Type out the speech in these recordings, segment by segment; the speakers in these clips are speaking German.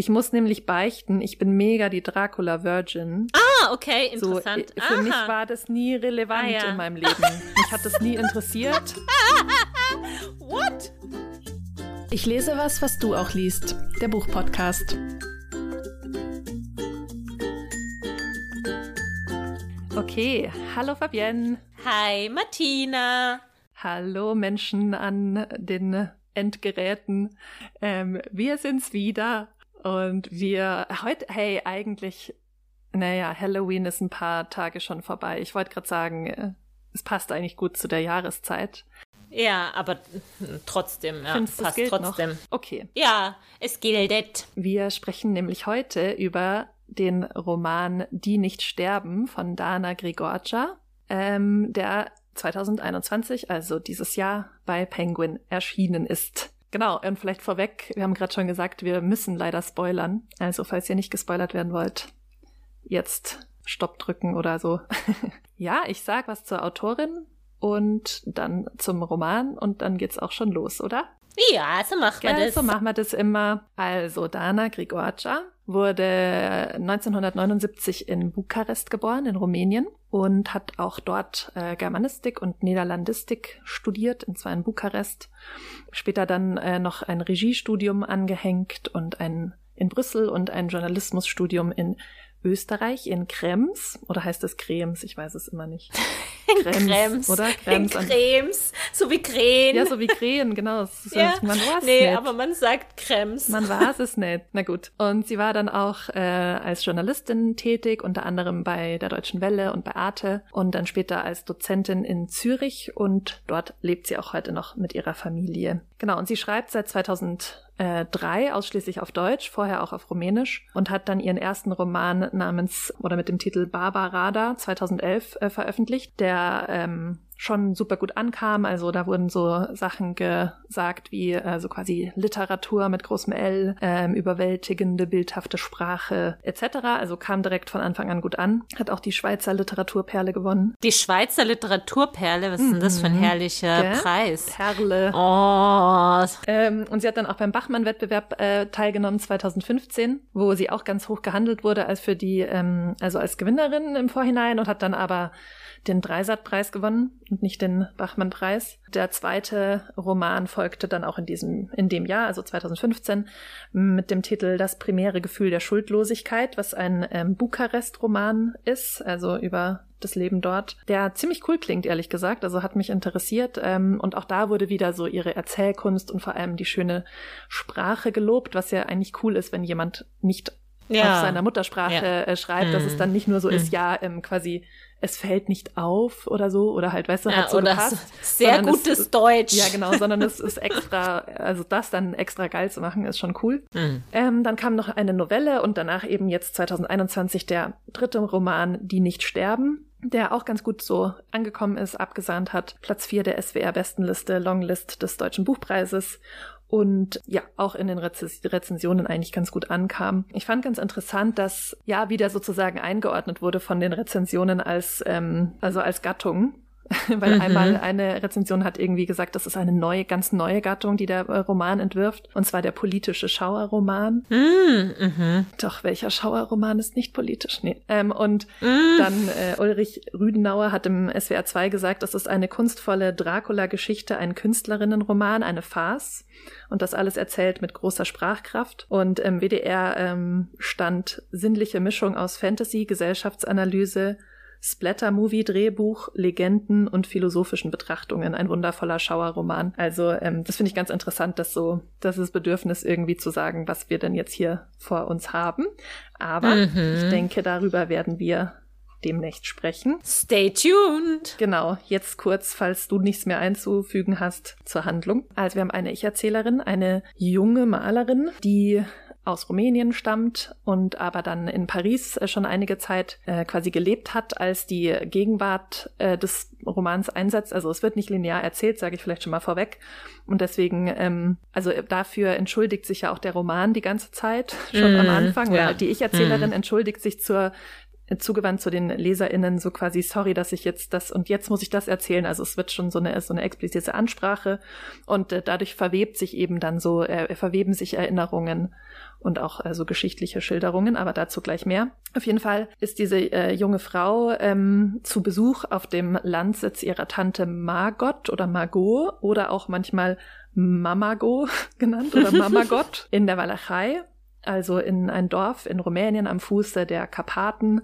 Ich muss nämlich beichten, ich bin mega die Dracula-Virgin. Ah, okay, interessant. So, für Aha. mich war das nie relevant Ah, ja. in meinem Leben. Mich hat das nie interessiert. What? Ich lese was, was du auch liest. Der Buchpodcast. Okay, hallo Fabienne. Hi, Martina. Hallo Menschen an den Endgeräten. Ähm, wir sind's wieder und wir heute, hey, eigentlich, naja, Halloween ist ein paar Tage schon vorbei. Ich wollte gerade sagen, äh, es passt eigentlich gut zu der Jahreszeit. Ja, aber trotzdem, ja, Findest passt trotzdem. Noch? Okay. Ja, es gilt. Wir sprechen nämlich heute über den Roman Die nicht sterben von Dana Grigorcia, ähm, der 2021, also dieses Jahr, bei Penguin erschienen ist. Genau, und vielleicht vorweg, wir haben gerade schon gesagt, wir müssen leider spoilern. Also falls ihr nicht gespoilert werden wollt, jetzt Stopp drücken oder so. ja, ich sag was zur Autorin und dann zum Roman und dann geht's auch schon los, oder? Ja, so macht man Gell, das. so machen wir das immer. Also, Dana Grigorcia wurde 1979 in Bukarest geboren, in Rumänien, und hat auch dort äh, Germanistik und Niederlandistik studiert, und zwar in Bukarest. Später dann äh, noch ein Regiestudium angehängt und ein in Brüssel und ein Journalismusstudium in Österreich, in Krems. Oder heißt es Krems? Ich weiß es immer nicht. Krems. Oder? In Krems. an- Cremes, so wie Krähen. Ja, so wie Krähen, genau. Das ist- Ja. Man weiß nee, nicht. aber man sagt Krems. Man weiß es nicht. Na gut. Und sie war dann auch äh, als Journalistin tätig, unter anderem bei der Deutschen Welle und bei Arte und dann später als Dozentin in Zürich und dort lebt sie auch heute noch mit ihrer Familie. Genau, und sie schreibt seit 2003 ausschließlich auf Deutsch, vorher auch auf Rumänisch und hat dann ihren ersten Roman namens oder mit dem Titel Barbarada 2011 äh, veröffentlicht, der ähm, schon super gut ankam. Also da wurden so Sachen gesagt wie äh, so quasi Literatur mit großem L, ähm, überwältigende, bildhafte Sprache etc. Also kam direkt von Anfang an gut an. Hat auch die Schweizer Literaturperle gewonnen. Die Schweizer Literaturperle, was ist denn das für ein herrlicher Mhm. Gell? Preis? Perle. Oh, Ähm, und sie hat dann auch beim Bachmann-Wettbewerb äh, teilgenommen 2015, wo sie auch ganz hoch gehandelt wurde als für die, ähm, also als Gewinnerin im Vorhinein und hat dann aber den Dreisat-Preis gewonnen und nicht den Bachmann-Preis. Der zweite Roman folgte dann auch in diesem, in dem Jahr, also 2015, mit dem Titel Das primäre Gefühl der Schuldlosigkeit, was ein ähm, Bukarest-Roman ist, also über das Leben dort, der ziemlich cool klingt, ehrlich gesagt. Also hat mich interessiert. Ähm, und auch da wurde wieder so ihre Erzählkunst und vor allem die schöne Sprache gelobt, was ja eigentlich cool ist, wenn jemand nicht Ja. auf seiner Muttersprache Ja. äh, schreibt, dass Mhm. es dann nicht nur so ist, Mhm. ja, ähm, quasi, es fällt nicht auf oder so, oder halt, weißt du, ja, hat so oder gepasst. sehr sondern es- gutes Deutsch. Ja, genau, sondern es ist extra, also das dann extra geil zu machen, ist schon cool. Mhm. Ähm, dann kam noch eine Novelle und danach eben jetzt 2021 der dritte Roman, Die nicht sterben, der auch ganz gut so angekommen ist, abgesahnt hat. Platz 4 der SWR-Bestenliste, Longlist des Deutschen Buchpreises und ja, auch in den Rezens Rezensionen eigentlich ganz gut ankam. Ich fand ganz interessant, dass ja wieder sozusagen eingeordnet wurde von den Rezensionen als, ähm, also als Gattung. Weil Mhm. einmal eine Rezension hat irgendwie gesagt, das ist eine neue, ganz neue Gattung, die der äh, Roman entwirft. Und zwar der politische Schauerroman. Mhm, mhm. Doch, welcher Schauerroman ist nicht politisch? Nee. Ähm, und Mhm. dann äh, Ulrich Rüdenauer hat im SWR 2 gesagt, das ist eine kunstvolle Dracula-Geschichte, ein Künstlerinnenroman, eine Farce. Und das alles erzählt mit großer Sprachkraft. Und im WDR ähm, stand sinnliche Mischung aus Fantasy, Gesellschaftsanalyse, Splatter-Movie, Drehbuch, Legenden und philosophischen Betrachtungen. Ein wundervoller Schauerroman. Also ähm, das finde ich ganz interessant, dass so das ist Bedürfnis irgendwie zu sagen, was wir denn jetzt hier vor uns haben. Aber Mhm. ich denke, darüber werden wir demnächst sprechen. Stay tuned. Genau, jetzt kurz, falls du nichts mehr einzufügen hast zur Handlung. Also wir haben eine Ich-Erzählerin, eine junge Malerin, die aus Rumänien stammt und aber dann in Paris äh, schon einige Zeit äh, quasi gelebt hat, als die Gegenwart äh, des Romans einsetzt. Also es wird nicht linear erzählt, sage ich vielleicht schon mal vorweg. Und deswegen, ähm, also dafür entschuldigt sich ja auch der Roman die ganze Zeit, schon am Mm, Anfang. Ja. die Ich-Erzählerin entschuldigt sich zur zugewandt zu den LeserInnen, so quasi, sorry, dass ich jetzt das und jetzt muss ich das erzählen. Also es wird schon so eine, so eine explizite Ansprache und äh, dadurch verwebt sich eben dann so, äh, verweben sich Erinnerungen und auch also geschichtliche Schilderungen, aber dazu gleich mehr. Auf jeden Fall ist diese äh, junge Frau ähm, zu Besuch auf dem Landsitz ihrer Tante Margot oder Margot oder auch manchmal Mamago genannt oder Mamagot in der Walachei also in ein Dorf in Rumänien am Fuße der Karpaten,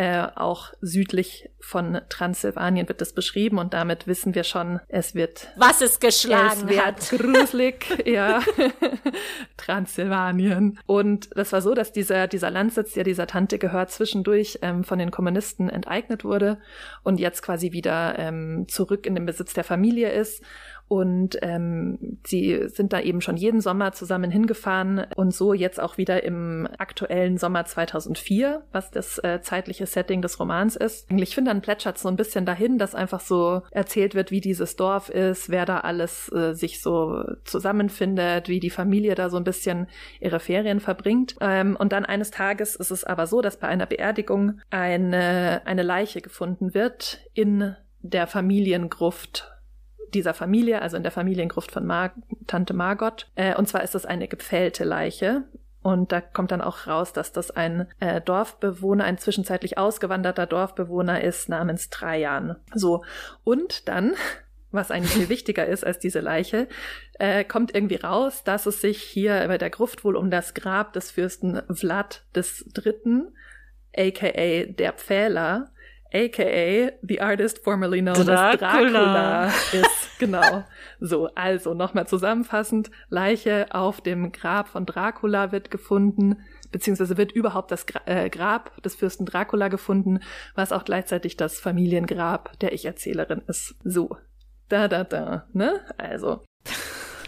äh, auch südlich von Transsilvanien wird das beschrieben und damit wissen wir schon, es wird was es geschlagen es wird hat. gruselig, ja, Transsilvanien. Und das war so, dass dieser dieser Landsitz, der dieser Tante gehört, zwischendurch ähm, von den Kommunisten enteignet wurde und jetzt quasi wieder ähm, zurück in den Besitz der Familie ist und ähm, sie sind da eben schon jeden Sommer zusammen hingefahren und so jetzt auch wieder im aktuellen Sommer 2004, was das äh, zeitliche Setting des Romans ist. Ich finde, dann plätschert so ein bisschen dahin, dass einfach so erzählt wird, wie dieses Dorf ist, wer da alles äh, sich so zusammenfindet, wie die Familie da so ein bisschen ihre Ferien verbringt. Ähm, und dann eines Tages ist es aber so, dass bei einer Beerdigung eine, eine Leiche gefunden wird in der Familiengruft dieser Familie, also in der Familiengruft von Mar Tante Margot. Äh, und zwar ist das eine gepfählte Leiche. Und da kommt dann auch raus, dass das ein äh, Dorfbewohner, ein zwischenzeitlich ausgewanderter Dorfbewohner ist namens Trajan. So. Und dann, was eigentlich viel wichtiger ist als diese Leiche, äh, kommt irgendwie raus, dass es sich hier bei der Gruft wohl um das Grab des Fürsten Vlad des Dritten, aka der Pfähler, aka the artist formerly known Dracula. as Dracula ist. Genau. So, also nochmal zusammenfassend, Leiche auf dem Grab von Dracula wird gefunden, beziehungsweise wird überhaupt das Gra äh, Grab des Fürsten Dracula gefunden, was auch gleichzeitig das Familiengrab der Ich-Erzählerin ist. So. Da, da, da, ne? Also.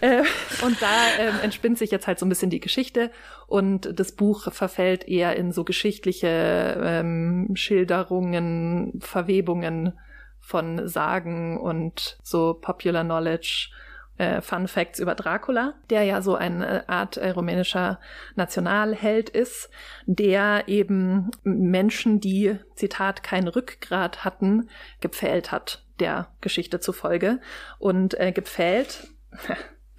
Äh, und da ähm, entspinnt sich jetzt halt so ein bisschen die Geschichte und das Buch verfällt eher in so geschichtliche ähm, Schilderungen, Verwebungen von Sagen und so Popular Knowledge. Äh, Fun Facts über Dracula, der ja so eine Art äh, rumänischer Nationalheld ist, der eben Menschen, die, Zitat, kein Rückgrat hatten, gepfählt hat, der Geschichte zufolge. Und äh, gepfählt,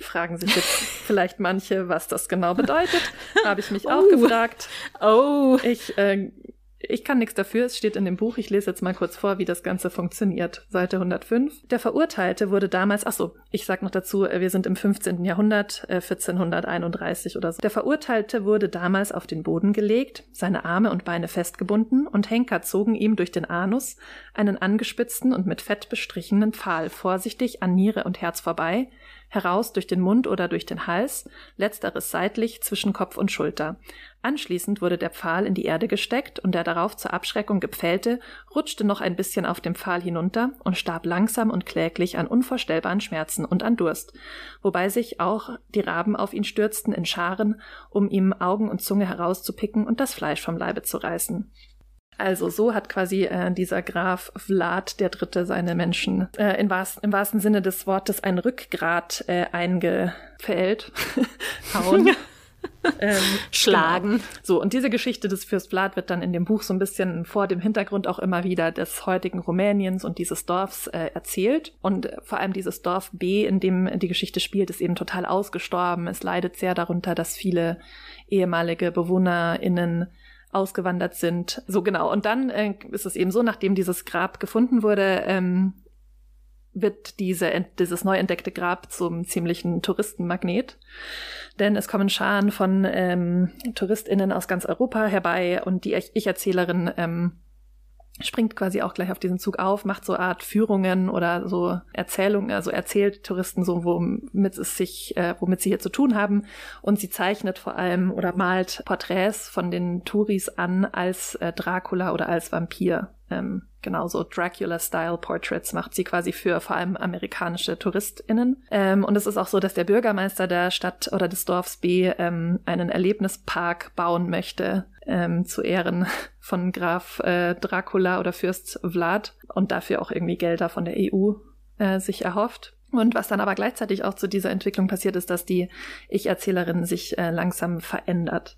fragen sich jetzt vielleicht manche, was das genau bedeutet. Habe ich mich oh. auch gefragt. Oh. Ich, äh, ich kann nichts dafür, es steht in dem Buch. Ich lese jetzt mal kurz vor, wie das Ganze funktioniert. Seite 105. Der Verurteilte wurde damals, ach so, ich sag noch dazu, äh, wir sind im 15. Jahrhundert, äh, 1431 oder so. Der Verurteilte wurde damals auf den Boden gelegt, seine Arme und Beine festgebunden und Henker zogen ihm durch den Anus einen angespitzten und mit Fett bestrichenen Pfahl vorsichtig an Niere und Herz vorbei, heraus durch den Mund oder durch den Hals, letzteres seitlich zwischen Kopf und Schulter. Anschließend wurde der Pfahl in die Erde gesteckt und der darauf zur Abschreckung gepfählte rutschte noch ein bisschen auf dem Pfahl hinunter und starb langsam und kläglich an unvorstellbaren Schmerzen und an Durst, wobei sich auch die Raben auf ihn stürzten in Scharen, um ihm Augen und Zunge herauszupicken und das Fleisch vom Leibe zu reißen. Also so hat quasi äh, dieser Graf Vlad der Dritte seine Menschen äh, im, wahrsten, im wahrsten Sinne des Wortes ein Rückgrat äh, eingefällt, hauen. ähm, Schlagen. Genau. So, und diese Geschichte des Fürst Vlad wird dann in dem Buch so ein bisschen vor dem Hintergrund auch immer wieder des heutigen Rumäniens und dieses Dorfs äh, erzählt. Und vor allem dieses Dorf B, in dem die Geschichte spielt, ist eben total ausgestorben. Es leidet sehr darunter, dass viele ehemalige BewohnerInnen ausgewandert sind. So genau. Und dann äh, ist es eben so, nachdem dieses Grab gefunden wurde, ähm, wird diese, dieses neu entdeckte Grab zum ziemlichen Touristenmagnet. Denn es kommen Scharen von ähm, TouristInnen aus ganz Europa herbei und die Ich-Erzählerin ähm, springt quasi auch gleich auf diesen Zug auf, macht so Art Führungen oder so Erzählungen, also erzählt Touristen so, womit es sich, äh, womit sie hier zu tun haben. Und sie zeichnet vor allem oder malt Porträts von den Touris an als äh, Dracula oder als Vampir. Ähm, genauso Dracula-Style-Portraits macht sie quasi für vor allem amerikanische TouristInnen. Ähm, und es ist auch so, dass der Bürgermeister der Stadt oder des Dorfs B ähm, einen Erlebnispark bauen möchte ähm, zu Ehren von Graf äh, Dracula oder Fürst Vlad und dafür auch irgendwie Gelder von der EU äh, sich erhofft. Und was dann aber gleichzeitig auch zu dieser Entwicklung passiert, ist, dass die Ich-Erzählerin sich äh, langsam verändert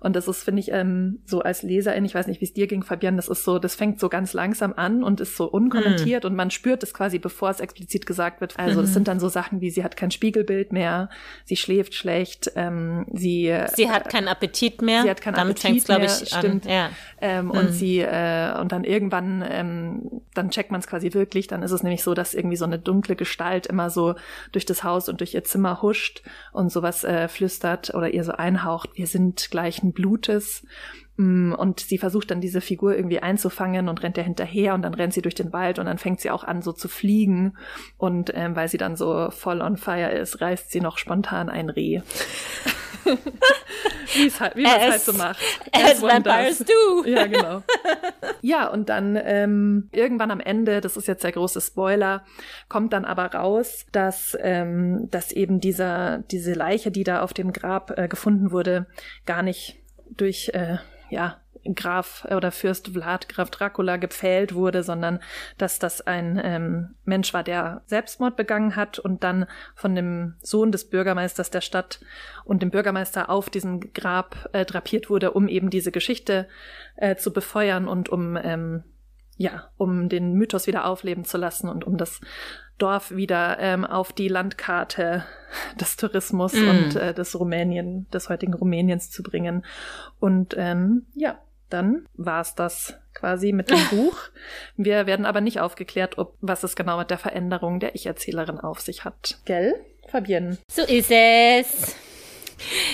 Und das ist, finde ich, ähm, so als Leserin, ich weiß nicht, wie es dir ging, Fabian, das ist so, das fängt so ganz langsam an und ist so unkommentiert mhm. und man spürt es quasi, bevor es explizit gesagt wird. Also es mhm. sind dann so Sachen wie, sie hat kein Spiegelbild mehr, sie schläft schlecht, ähm, sie Sie hat keinen Appetit mehr. Sie hat keinen Damit Appetit glaube ich, stimmt. An. Ja. Ähm, mhm. Und sie, äh, und dann irgendwann, ähm, dann checkt man es quasi wirklich, dann ist es nämlich so, dass irgendwie so eine dunkle Gestalt immer so durch das Haus und durch ihr Zimmer huscht und sowas äh, flüstert oder ihr so einhaucht, wir sind gleichen Blutes. Mm, und sie versucht dann diese Figur irgendwie einzufangen und rennt ja hinterher und dann rennt sie durch den Wald und dann fängt sie auch an so zu fliegen. Und ähm, weil sie dann so voll on fire ist, reißt sie noch spontan ein Reh. halt, wie man es halt so macht. As, as vampires do. Ja, genau. Ja, und dann ähm, irgendwann am Ende, das ist jetzt der große Spoiler, kommt dann aber raus, dass, ähm, dass eben dieser, diese Leiche, die da auf dem Grab äh, gefunden wurde, gar nicht durch äh, ja, Graf oder Fürst Vlad, Graf Dracula gepfählt wurde, sondern dass das ein ähm, Mensch war, der Selbstmord begangen hat und dann von dem Sohn des Bürgermeisters der Stadt und dem Bürgermeister auf diesem Grab äh, drapiert wurde, um eben diese Geschichte äh, zu befeuern und um ähm, ja, um den Mythos wieder aufleben zu lassen und um das Dorf wieder ähm, auf die Landkarte des Tourismus mm. und äh, des Rumänien, des heutigen Rumäniens zu bringen. Und ähm, ja, dann war's das quasi mit dem Buch. Wir werden aber nicht aufgeklärt, ob was es genau mit der Veränderung der Ich-Erzählerin auf sich hat. Gell, Fabienne? So ist es.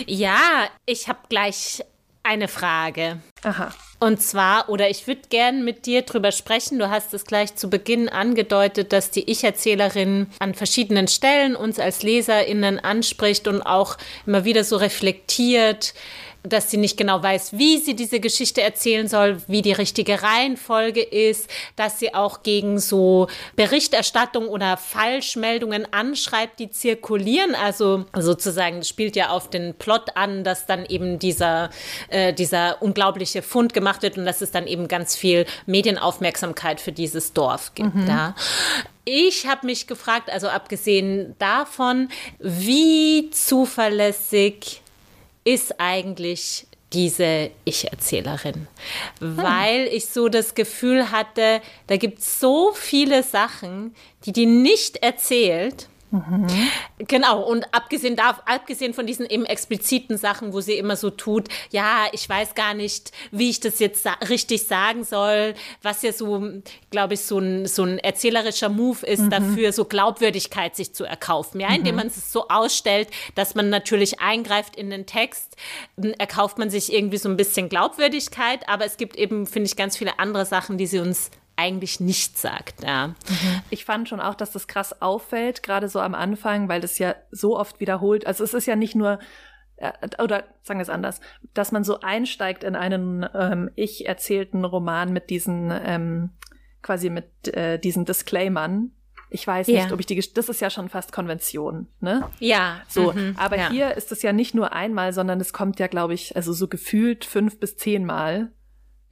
Ja, ich habe gleich eine Frage. Aha. Und zwar, oder ich würde gern mit dir drüber sprechen. Du hast es gleich zu Beginn angedeutet, dass die Ich-Erzählerin an verschiedenen Stellen uns als LeserInnen anspricht und auch immer wieder so reflektiert, dass sie nicht genau weiß, wie sie diese Geschichte erzählen soll, wie die richtige Reihenfolge ist, dass sie auch gegen so Berichterstattung oder Falschmeldungen anschreibt, die zirkulieren. Also sozusagen spielt ja auf den Plot an, dass dann eben dieser, äh, dieser unglaubliche Fund gemacht wird und dass es dann eben ganz viel Medienaufmerksamkeit für dieses Dorf gibt. Mhm. Ja. Ich habe mich gefragt, also abgesehen davon, wie zuverlässig ist eigentlich diese Ich-Erzählerin, hm. weil ich so das Gefühl hatte, da gibt es so viele Sachen, die die nicht erzählt Mhm. Genau, und abgesehen, darf, abgesehen von diesen eben expliziten Sachen, wo sie immer so tut, ja, ich weiß gar nicht, wie ich das jetzt sa richtig sagen soll, was ja so, glaube ich, so ein, so ein erzählerischer Move ist, mhm. dafür so Glaubwürdigkeit sich zu erkaufen, ja, indem mhm. man es so ausstellt, dass man natürlich eingreift in den Text, erkauft man sich irgendwie so ein bisschen Glaubwürdigkeit, aber es gibt eben, finde ich, ganz viele andere Sachen, die sie uns eigentlich nicht sagt. Ja. Mhm. Ich fand schon auch, dass das krass auffällt, gerade so am Anfang, weil das ja so oft wiederholt. Also es ist ja nicht nur äh, oder sagen wir es anders, dass man so einsteigt in einen ähm, ich erzählten Roman mit diesen ähm, quasi mit äh, diesen Disclaimern. Ich weiß nicht, ob ich die, das ist ja schon fast Konvention, ne? Ja. So, mhm, aber ja. hier ist es ja nicht nur einmal, sondern es kommt ja, glaube ich, also so gefühlt fünf bis zehnmal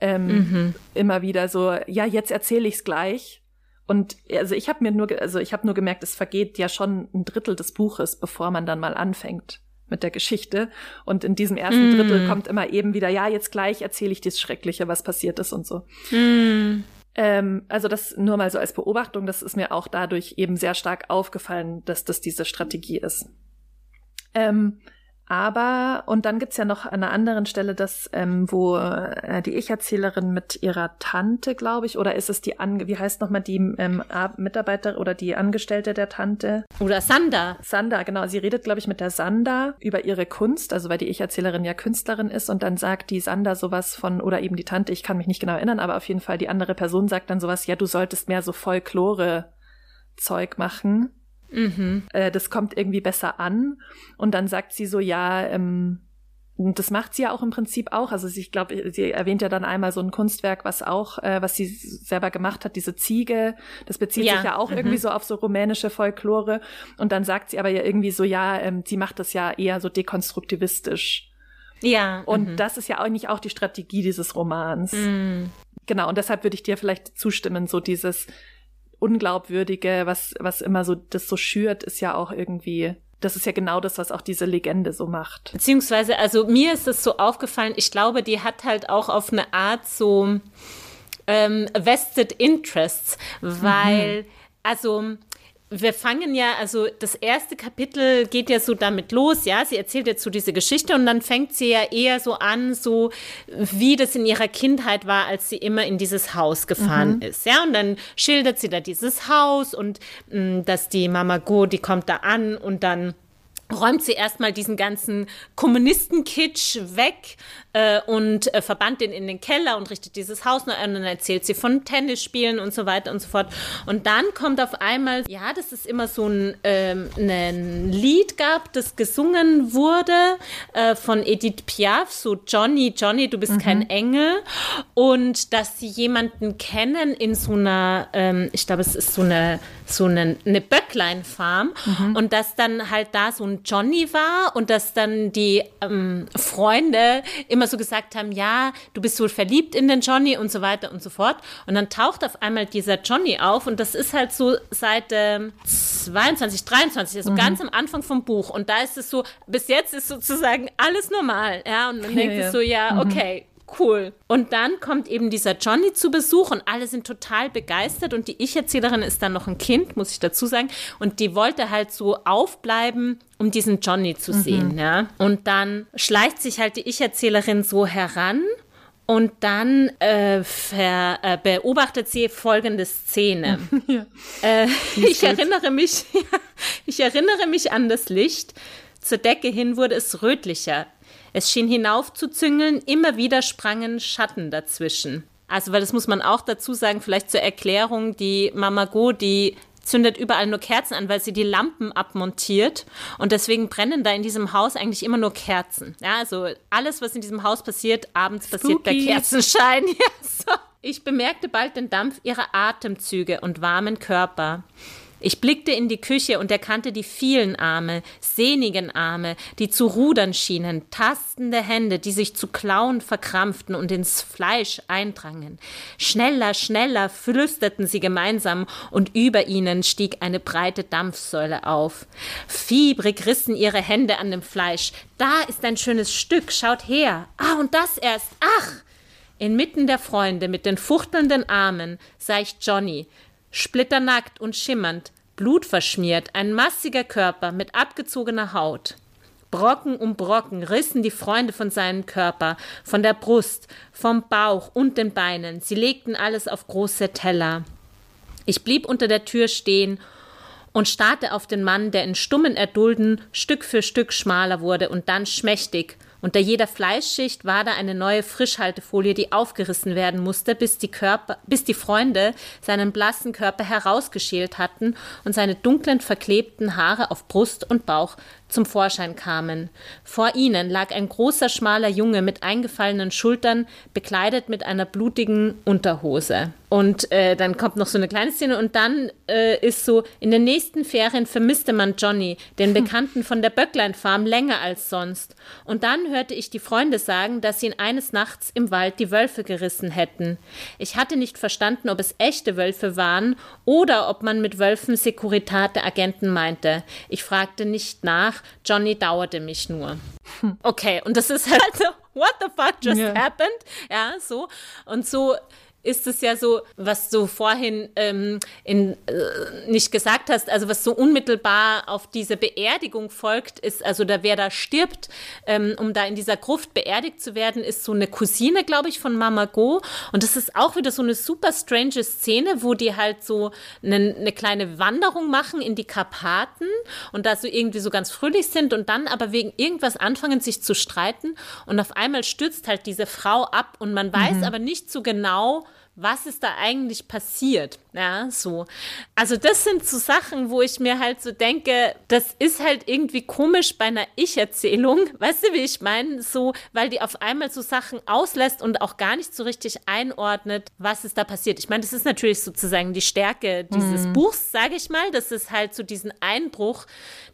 ähm, mhm. immer wieder so, ja, jetzt erzähle ich es gleich. Und also ich habe mir nur, also ich habe nur gemerkt, es vergeht ja schon ein Drittel des Buches, bevor man dann mal anfängt mit der Geschichte. Und in diesem ersten mm. Drittel kommt immer eben wieder, ja, jetzt gleich erzähle ich das Schreckliche, was passiert ist und so. Mm. Ähm, also das nur mal so als Beobachtung, das ist mir auch dadurch eben sehr stark aufgefallen, dass das diese Strategie ist. Ähm, aber, und dann gibt's ja noch an einer anderen Stelle das, ähm, wo äh, die Ich-Erzählerin mit ihrer Tante, glaube ich, oder ist es die, Ange wie heißt nochmal die ähm, Mitarbeiter oder die Angestellte der Tante? Oder Sanda. Sanda, genau. Sie redet, glaube ich, mit der Sanda über ihre Kunst, also weil die Ich-Erzählerin ja Künstlerin ist und dann sagt die Sanda sowas von, oder eben die Tante, ich kann mich nicht genau erinnern, aber auf jeden Fall die andere Person sagt dann sowas, ja, du solltest mehr so Folklore-Zeug machen. Mhm. Äh, das kommt irgendwie besser an. Und dann sagt sie so, ja, ähm, das macht sie ja auch im Prinzip auch. Also ich glaube, sie erwähnt ja dann einmal so ein Kunstwerk, was auch, äh, was sie selber gemacht hat, diese Ziege. Das bezieht ja. sich ja auch mhm. irgendwie so auf so rumänische Folklore. Und dann sagt sie aber ja irgendwie so, ja, ähm, sie macht das ja eher so dekonstruktivistisch. Ja. Und mhm. das ist ja auch nicht auch die Strategie dieses Romans. Mhm. Genau. Und deshalb würde ich dir vielleicht zustimmen, so dieses, Unglaubwürdige, was, was immer so, das so schürt, ist ja auch irgendwie das ist ja genau das, was auch diese Legende so macht. Beziehungsweise, also mir ist es so aufgefallen, ich glaube, die hat halt auch auf eine Art so ähm, vested interests, weil, mhm. also wir fangen ja, also das erste Kapitel geht ja so damit los, ja, sie erzählt jetzt so diese Geschichte und dann fängt sie ja eher so an, so wie das in ihrer Kindheit war, als sie immer in dieses Haus gefahren mhm. ist, ja, und dann schildert sie da dieses Haus und mh, mm, dass die Mama Go, die kommt da an und dann räumt sie erstmal diesen ganzen Kommunisten-Kitsch weg äh, und äh, verbannt den in den Keller und richtet dieses Haus neu an und dann erzählt sie von Tennisspielen und so weiter und so fort. Und dann kommt auf einmal, ja, das ist immer so ein, ähm, ein Lied gab, das gesungen wurde äh, von Edith Piaf, so Johnny, Johnny, du bist mhm. kein Engel. Und dass sie jemanden kennen in so einer, ähm, ich glaube, es ist so eine, so eine, eine Böcklein-Farm mhm. und dass dann halt da so ein Johnny war und dass dann die ähm, Freunde immer immer so gesagt haben, ja, du bist wohl verliebt in den Johnny und so weiter und so fort. Und dann taucht auf einmal dieser Johnny auf und das ist halt so seit ähm, 22, 23, also mhm. ganz am Anfang vom Buch. Und da ist es so, bis jetzt ist sozusagen alles normal. Ja, und man ja, denkt ja. so, ja, mhm. okay, cool. Und dann kommt eben dieser Johnny zu Besuch und alle sind total begeistert und die Ich-Erzählerin ist dann noch ein Kind, muss ich dazu sagen. Und die wollte halt so aufbleiben, um diesen Johnny zu mhm. sehen. Ja? Und dann schleicht sich halt die Ich-Erzählerin so heran und dann äh, ver, äh, beobachtet sie folgende Szene. Ja. Äh, ich erinnere mich, ich erinnere mich an das Licht. Zur Decke hin wurde es rötlicher. Es schien hinaufzuzüngeln, immer wieder sprangen Schatten dazwischen. Also, weil das muss man auch dazu sagen, vielleicht zur Erklärung, die Mama Go, die zündet überall nur Kerzen an, weil sie die Lampen abmontiert und deswegen brennen da in diesem Haus eigentlich immer nur Kerzen. Ja, also alles, was in diesem Haus passiert, abends Spooky. passiert der Kerzenschein. Ja, so. Ich bemerkte bald den Dampf ihrer Atemzüge und warmen Körper. Ich blickte in die Küche und erkannte die vielen Arme, sehnigen Arme, die zu rudern schienen, tastende Hände, die sich zu Klauen verkrampften und ins Fleisch eindrangen. Schneller, schneller flüsterten sie gemeinsam, und über ihnen stieg eine breite Dampfsäule auf. Fiebrig rissen ihre Hände an dem Fleisch. Da ist ein schönes Stück, schaut her. Ah, und das erst. Ach! Inmitten der Freunde mit den fuchtelnden Armen sah ich Johnny, splitternackt und schimmernd, blutverschmiert, ein massiger Körper mit abgezogener Haut. Brocken um Brocken rissen die Freunde von seinem Körper, von der Brust, vom Bauch und den Beinen. Sie legten alles auf große Teller. Ich blieb unter der Tür stehen und starrte auf den Mann, der in stummen Erdulden Stück für Stück schmaler wurde und dann schmächtig unter jeder Fleischschicht war da eine neue Frischhaltefolie, die aufgerissen werden musste, bis die, Körper, bis die Freunde seinen blassen Körper herausgeschält hatten und seine dunklen, verklebten Haare auf Brust und Bauch zum Vorschein kamen. Vor ihnen lag ein großer, schmaler Junge mit eingefallenen Schultern, bekleidet mit einer blutigen Unterhose. Und äh, dann kommt noch so eine kleine Szene und dann äh, ist so, in den nächsten Ferien vermisste man Johnny, den Bekannten von der Böcklein-Farm, länger als sonst. Und dann hörte ich die Freunde sagen, dass sie ihn eines Nachts im Wald die Wölfe gerissen hätten. Ich hatte nicht verstanden, ob es echte Wölfe waren oder ob man mit Wölfen Securitate Agenten meinte. Ich fragte nicht nach, Johnny dauerte mich nur. Okay, und das ist halt so, what the fuck just yeah. happened? Ja, so. Und so ist es ja so, was du vorhin ähm, in, äh, nicht gesagt hast, also was so unmittelbar auf diese Beerdigung folgt, ist, also da wer da stirbt, ähm, um da in dieser Gruft beerdigt zu werden, ist so eine Cousine, glaube ich, von Mama Go. Und das ist auch wieder so eine super strange Szene, wo die halt so eine, eine kleine Wanderung machen in die Karpaten und da so irgendwie so ganz fröhlich sind und dann aber wegen irgendwas anfangen, sich zu streiten. Und auf einmal stürzt halt diese Frau ab und man weiß mhm. aber nicht so genau, was ist da eigentlich passiert? Ja, so. Also das sind so Sachen, wo ich mir halt so denke, das ist halt irgendwie komisch bei einer Ich-Erzählung. Weißt du, wie ich meine? So, weil die auf einmal so Sachen auslässt und auch gar nicht so richtig einordnet, was ist da passiert. Ich meine, das ist natürlich sozusagen die Stärke dieses mhm. Buchs, sage ich mal, dass es halt so diesen Einbruch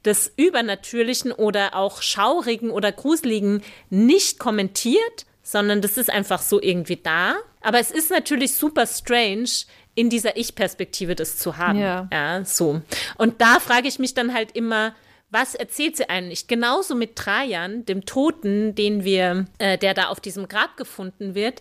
des Übernatürlichen oder auch Schaurigen oder Gruseligen nicht kommentiert, sondern das ist einfach so irgendwie da. Aber es ist natürlich super strange, in dieser Ich-Perspektive das zu haben. Ja. ja, so. Und da frage ich mich dann halt immer, was erzählt sie eigentlich? Genauso mit Trajan, dem Toten, den wir, äh, der da auf diesem Grab gefunden wird.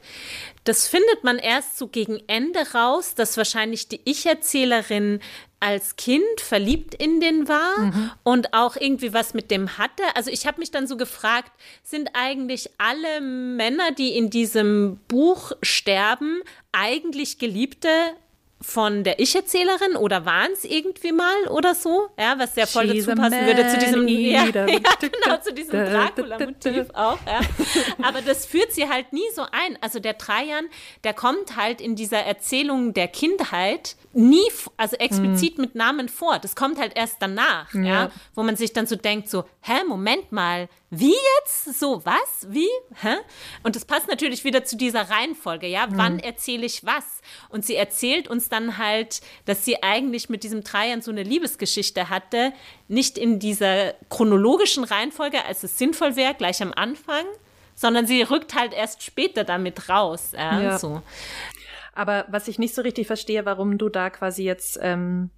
Das findet man erst so gegen Ende raus, dass wahrscheinlich die Ich-Erzählerin als Kind verliebt in den war mhm. und auch irgendwie was mit dem hatte. Also ich habe mich dann so gefragt, sind eigentlich alle Männer, die in diesem Buch sterben, eigentlich Geliebte von der Ich-Erzählerin oder waren es irgendwie mal oder so, ja, was sehr voll dazu passen würde zu diesem, ja, ja, genau, zu diesem Dracula-Motiv auch, ja. Aber das führt sie halt nie so ein. Also der Trajan, der kommt halt in dieser Erzählung der Kindheit nie, also explizit mhm. mit Namen vor. Das kommt halt erst danach, ja. ja, wo man sich dann so denkt, so, hä, Moment mal, wie jetzt? So, was? Wie? Hä? Und das passt natürlich wieder zu dieser Reihenfolge, ja. Mhm. Wann erzähle ich was? Und sie erzählt uns dann halt, dass sie eigentlich mit diesem Dreiern so eine Liebesgeschichte hatte, nicht in dieser chronologischen Reihenfolge, als es sinnvoll wäre, gleich am Anfang, sondern sie rückt halt erst später damit raus. Ja, ja. So. Aber was ich nicht so richtig verstehe, warum du da quasi jetzt ähm,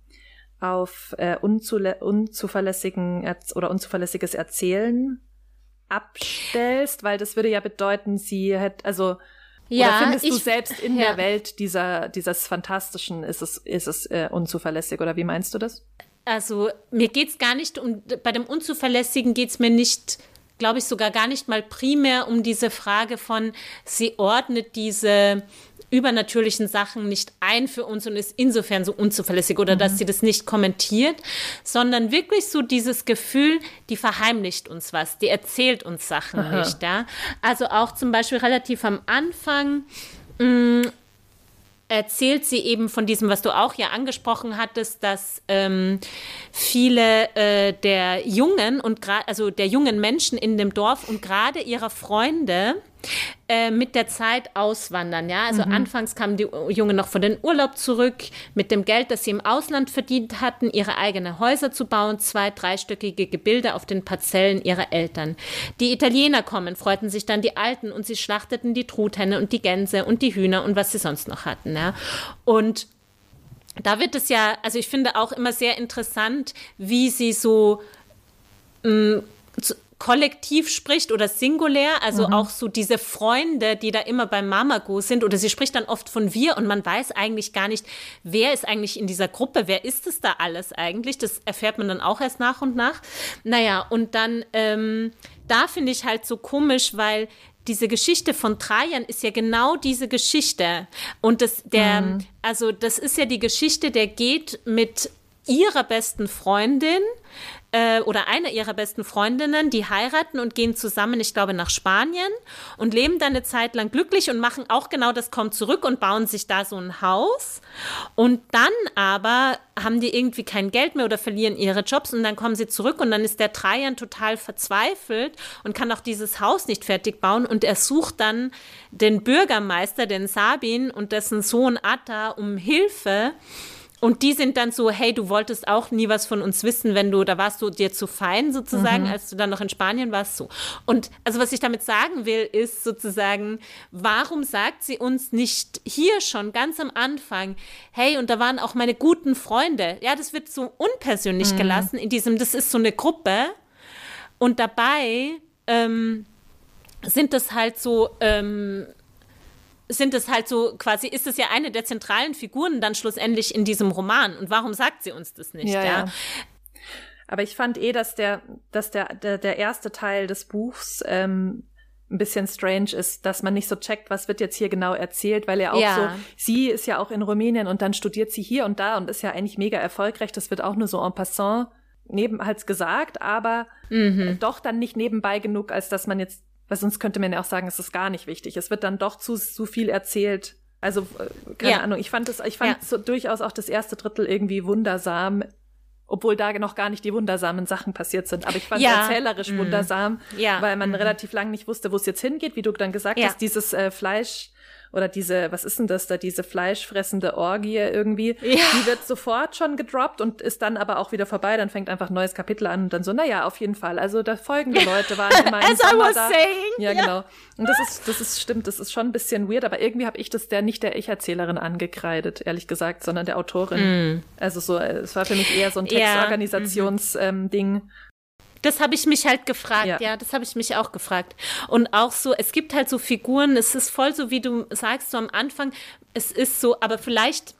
auf äh, unzuverlässigen Erz oder unzuverlässiges Erzählen abstellst, weil das würde ja bedeuten, sie hätte, also ja, oder findest ich, du selbst in ja. der Welt dieser dieses Fantastischen ist es ist es äh, unzuverlässig oder wie meinst du das? Also mir geht's gar nicht um bei dem Unzuverlässigen geht's mir nicht glaube ich sogar gar nicht mal primär um diese Frage von sie ordnet diese übernatürlichen Sachen nicht ein für uns und ist insofern so unzuverlässig oder mhm. dass sie das nicht kommentiert, sondern wirklich so dieses Gefühl, die verheimlicht uns was, die erzählt uns Sachen Aha. nicht. Ja? Also auch zum Beispiel relativ am Anfang mh, mm, erzählt sie eben von diesem, was du auch ja angesprochen hattest, dass ähm, viele äh, der Jungen und gerade also der jungen Menschen in dem Dorf und gerade ihrer Freunde äh, mit der Zeit auswandern. Ja, also mhm. anfangs kamen die Jungen noch von den Urlaub zurück mit dem Geld, das sie im Ausland verdient hatten, ihre eigenen Häuser zu bauen, zwei dreistöckige Gebilde auf den Parzellen ihrer Eltern. Die Italiener kommen, freuten sich dann die Alten und sie schlachteten die Truthähne und die Gänse und die Hühner und was sie sonst noch hatten. Ja, und da wird es ja, also ich finde auch immer sehr interessant, wie sie so mh, mm, kollektiv spricht oder singulär, also mhm. auch so diese Freunde, die da immer beim Mamago sind oder sie spricht dann oft von wir und man weiß eigentlich gar nicht, wer ist eigentlich in dieser Gruppe, wer ist es da alles eigentlich, das erfährt man dann auch erst nach und nach. Naja, und dann, ähm, da finde ich halt so komisch, weil diese Geschichte von Trajan ist ja genau diese Geschichte. Und das, der, mhm. also das ist ja die Geschichte, der geht mit ihrer besten Freundin äh, oder einer ihrer besten Freundinnen, die heiraten und gehen zusammen, ich glaube, nach Spanien und leben dann eine Zeit lang glücklich und machen auch genau das, kommen zurück und bauen sich da so ein Haus. Und dann aber haben die irgendwie kein Geld mehr oder verlieren ihre Jobs und dann kommen sie zurück und dann ist der Trajan total verzweifelt und kann auch dieses Haus nicht fertig bauen und er sucht dann den Bürgermeister, den Sabin und dessen Sohn Atta um Hilfe. Und die sind dann so, hey, du wolltest auch nie was von uns wissen, wenn du, da warst du dir zu fein sozusagen, mhm. als du dann noch in Spanien warst, so. Und also was ich damit sagen will, ist sozusagen, warum sagt sie uns nicht hier schon ganz am Anfang, hey, und da waren auch meine guten Freunde. Ja, das wird so unpersönlich mhm. gelassen in diesem, das ist so eine Gruppe. Und dabei ähm, sind das halt so, ähm, sind es halt so, quasi ist es ja eine der zentralen Figuren dann schlussendlich in diesem Roman. Und warum sagt sie uns das nicht? Ja. ja? ja. Aber ich fand eh, dass der, dass der, der, der erste Teil des Buchs ähm, ein bisschen strange ist, dass man nicht so checkt, was wird jetzt hier genau erzählt, weil er auch ja. so, sie ist ja auch in Rumänien und dann studiert sie hier und da und ist ja eigentlich mega erfolgreich. Das wird auch nur so en passant neben halt gesagt, aber mhm. doch dann nicht nebenbei genug, als dass man jetzt weil sonst könnte man ja auch sagen, es ist gar nicht wichtig. Es wird dann doch zu, zu viel erzählt. Also, äh, keine ja. Ahnung, ich fand es, ich fand ja. so durchaus auch das erste Drittel irgendwie wundersam, obwohl da noch gar nicht die wundersamen Sachen passiert sind. Aber ich fand ja. es erzählerisch mhm. wundersam, ja. weil man mhm. relativ lang nicht wusste, wo es jetzt hingeht, wie du dann gesagt hast, dieses äh, Fleisch oder diese, was ist denn das da, diese fleischfressende Orgie irgendwie, ja. die wird sofort schon gedroppt und ist dann aber auch wieder vorbei, dann fängt einfach ein neues Kapitel an und dann so, naja, auf jeden Fall. Also da folgende Leute waren immer im Sommer da. Saying. Ja, genau. Und das ist, das ist, stimmt, das ist schon ein bisschen weird, aber irgendwie habe ich das der nicht der Ich-Erzählerin angekreidet, ehrlich gesagt, sondern der Autorin. Mm. Also so, es war für mich eher so ein Textorganisationsding. Ja. Ähm, Das habe ich mich halt gefragt, ja, ja das habe ich mich auch gefragt. Und auch so, es gibt halt so Figuren, es ist voll so, wie du sagst, so am Anfang, es ist so, aber vielleicht,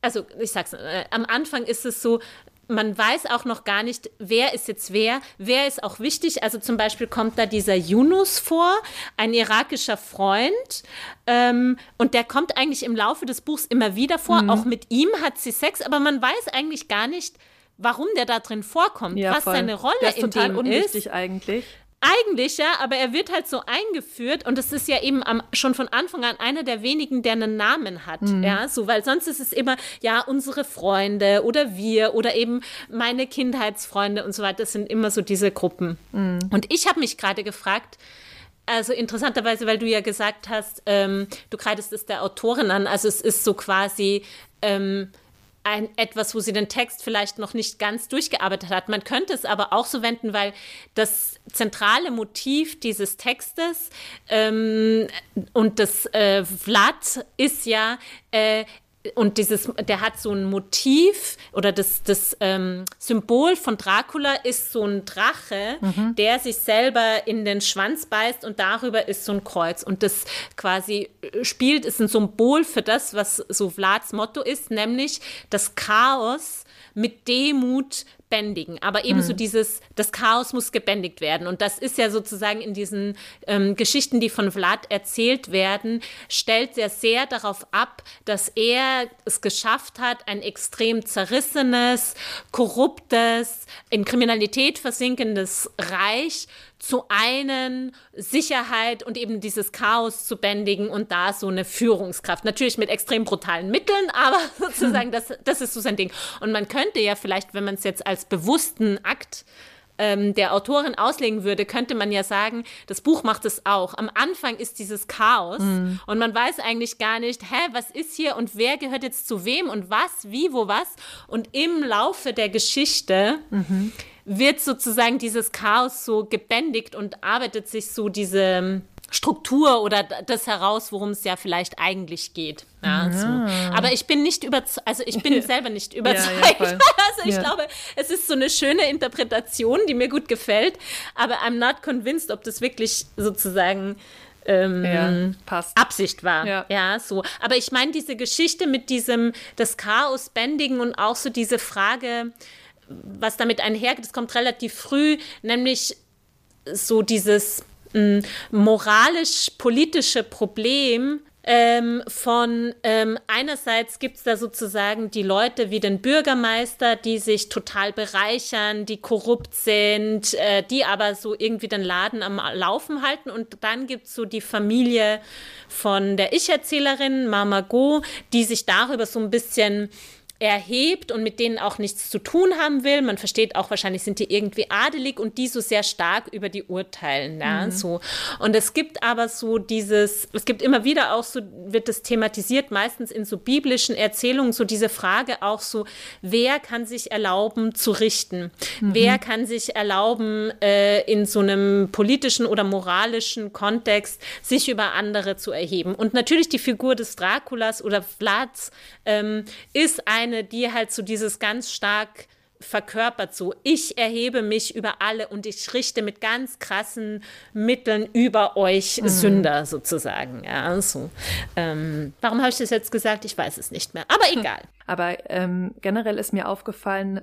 also ich sag's, äh, am Anfang ist es so, man weiß auch noch gar nicht, wer ist jetzt wer, wer ist auch wichtig. Also zum Beispiel kommt da dieser Yunus vor, ein irakischer Freund, ähm, und der kommt eigentlich im Laufe des Buchs immer wieder vor. Mhm. Auch mit ihm hat sie Sex, aber man weiß eigentlich gar nicht, warum der da drin vorkommt, ja, was voll. seine Rolle der ist in total dem unwichtig ist. eigentlich. Eigentlich ja, aber er wird halt so eingeführt und es ist ja eben am, schon von Anfang an einer der wenigen, der einen Namen hat, mhm. ja, so, weil sonst ist es immer, ja, unsere Freunde oder wir oder eben meine Kindheitsfreunde und so weiter, das sind immer so diese Gruppen. Mhm. Und ich habe mich gerade gefragt, also interessanterweise, weil du ja gesagt hast, ähm, du kreidest es der Autorin an, also es ist so quasi, ähm, ein, etwas, wo sie den Text vielleicht noch nicht ganz durchgearbeitet hat. Man könnte es aber auch so wenden, weil das zentrale Motiv dieses Textes ähm, und das äh, Vlad ist ja, äh, und dieses, der hat so ein Motiv oder das, das ähm, Symbol von Dracula ist so ein Drache, mhm. der sich selber in den Schwanz beißt und darüber ist so ein Kreuz. Und das quasi spielt, ist ein Symbol für das, was so Vlads Motto ist, nämlich das Chaos mit Demut bändigen. Aber ebenso mhm. dieses, das Chaos muss gebändigt werden. Und das ist ja sozusagen in diesen ähm, Geschichten, die von Vlad erzählt werden, stellt er sehr darauf ab, dass er es geschafft hat, ein extrem zerrissenes, korruptes, in Kriminalität versinkendes Reich zu einen Sicherheit und eben dieses Chaos zu bändigen und da so eine Führungskraft. Natürlich mit extrem brutalen Mitteln, aber sozusagen, das, das ist so sein Ding. Und man könnte ja vielleicht, wenn man es jetzt als bewussten Akt ähm, der Autorin auslegen würde, könnte man ja sagen, das Buch macht es auch. Am Anfang ist dieses Chaos mhm. und man weiß eigentlich gar nicht, hä, was ist hier und wer gehört jetzt zu wem und was, wie, wo, was. Und im Laufe der Geschichte mhm wird sozusagen dieses Chaos so gebändigt und arbeitet sich so diese Struktur oder das heraus, worum es ja vielleicht eigentlich geht. Ja, ja. So. Aber ich bin nicht überzeugt, also ich bin selber nicht überzeugt. Ja, also ich glaube, es ist so eine schöne Interpretation, die mir gut gefällt, aber I'm not convinced, ob das wirklich sozusagen ähm, Absicht war. Ja. ja, so. Aber ich meine, diese Geschichte mit diesem, das Chaos bändigen und auch so diese Frage, was damit einhergeht, das kommt relativ früh, nämlich so dieses hm, moralisch-politische Problem, ähm, von ähm, einerseits gibt es da sozusagen die Leute wie den Bürgermeister, die sich total bereichern, die korrupt sind, äh, die aber so irgendwie den Laden am Laufen halten. Und dann gibt es so die Familie von der Ich-Erzählerin Mama Go, die sich darüber so ein bisschen erhebt und mit denen auch nichts zu tun haben will. Man versteht auch, wahrscheinlich sind die irgendwie adelig und die so sehr stark über die urteilen. Ja, mhm. so. Und es gibt aber so dieses, es gibt immer wieder auch so, wird das thematisiert, meistens in so biblischen Erzählungen, so diese Frage auch so, wer kann sich erlauben zu richten? Mhm. Wer kann sich erlauben, äh, in so einem politischen oder moralischen Kontext sich über andere zu erheben? Und natürlich die Figur des Draculas oder Vlads ähm, ist eine, die halt so dieses ganz stark verkörpert so, ich erhebe mich über alle und ich richte mit ganz krassen Mitteln über euch mhm. Sünder sozusagen. Ja, so. Ähm, warum habe ich das jetzt gesagt? Ich weiß es nicht mehr, aber egal. Aber ähm, generell ist mir aufgefallen,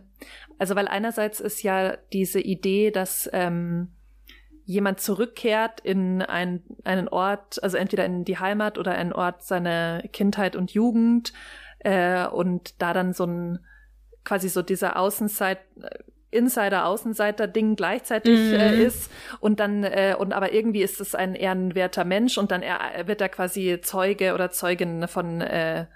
also weil einerseits ist ja diese Idee, dass ähm, jemand zurückkehrt in ein, einen Ort, also entweder in die Heimat oder einen Ort seiner Kindheit und Jugend, äh, und da dann so ein quasi so dieser Außenseit Insider-Außenseiter-Ding gleichzeitig mhm. äh, ist und dann äh, und aber irgendwie ist es ein ehrenwerter Mensch und dann er, wird er quasi Zeuge oder Zeugin von äh,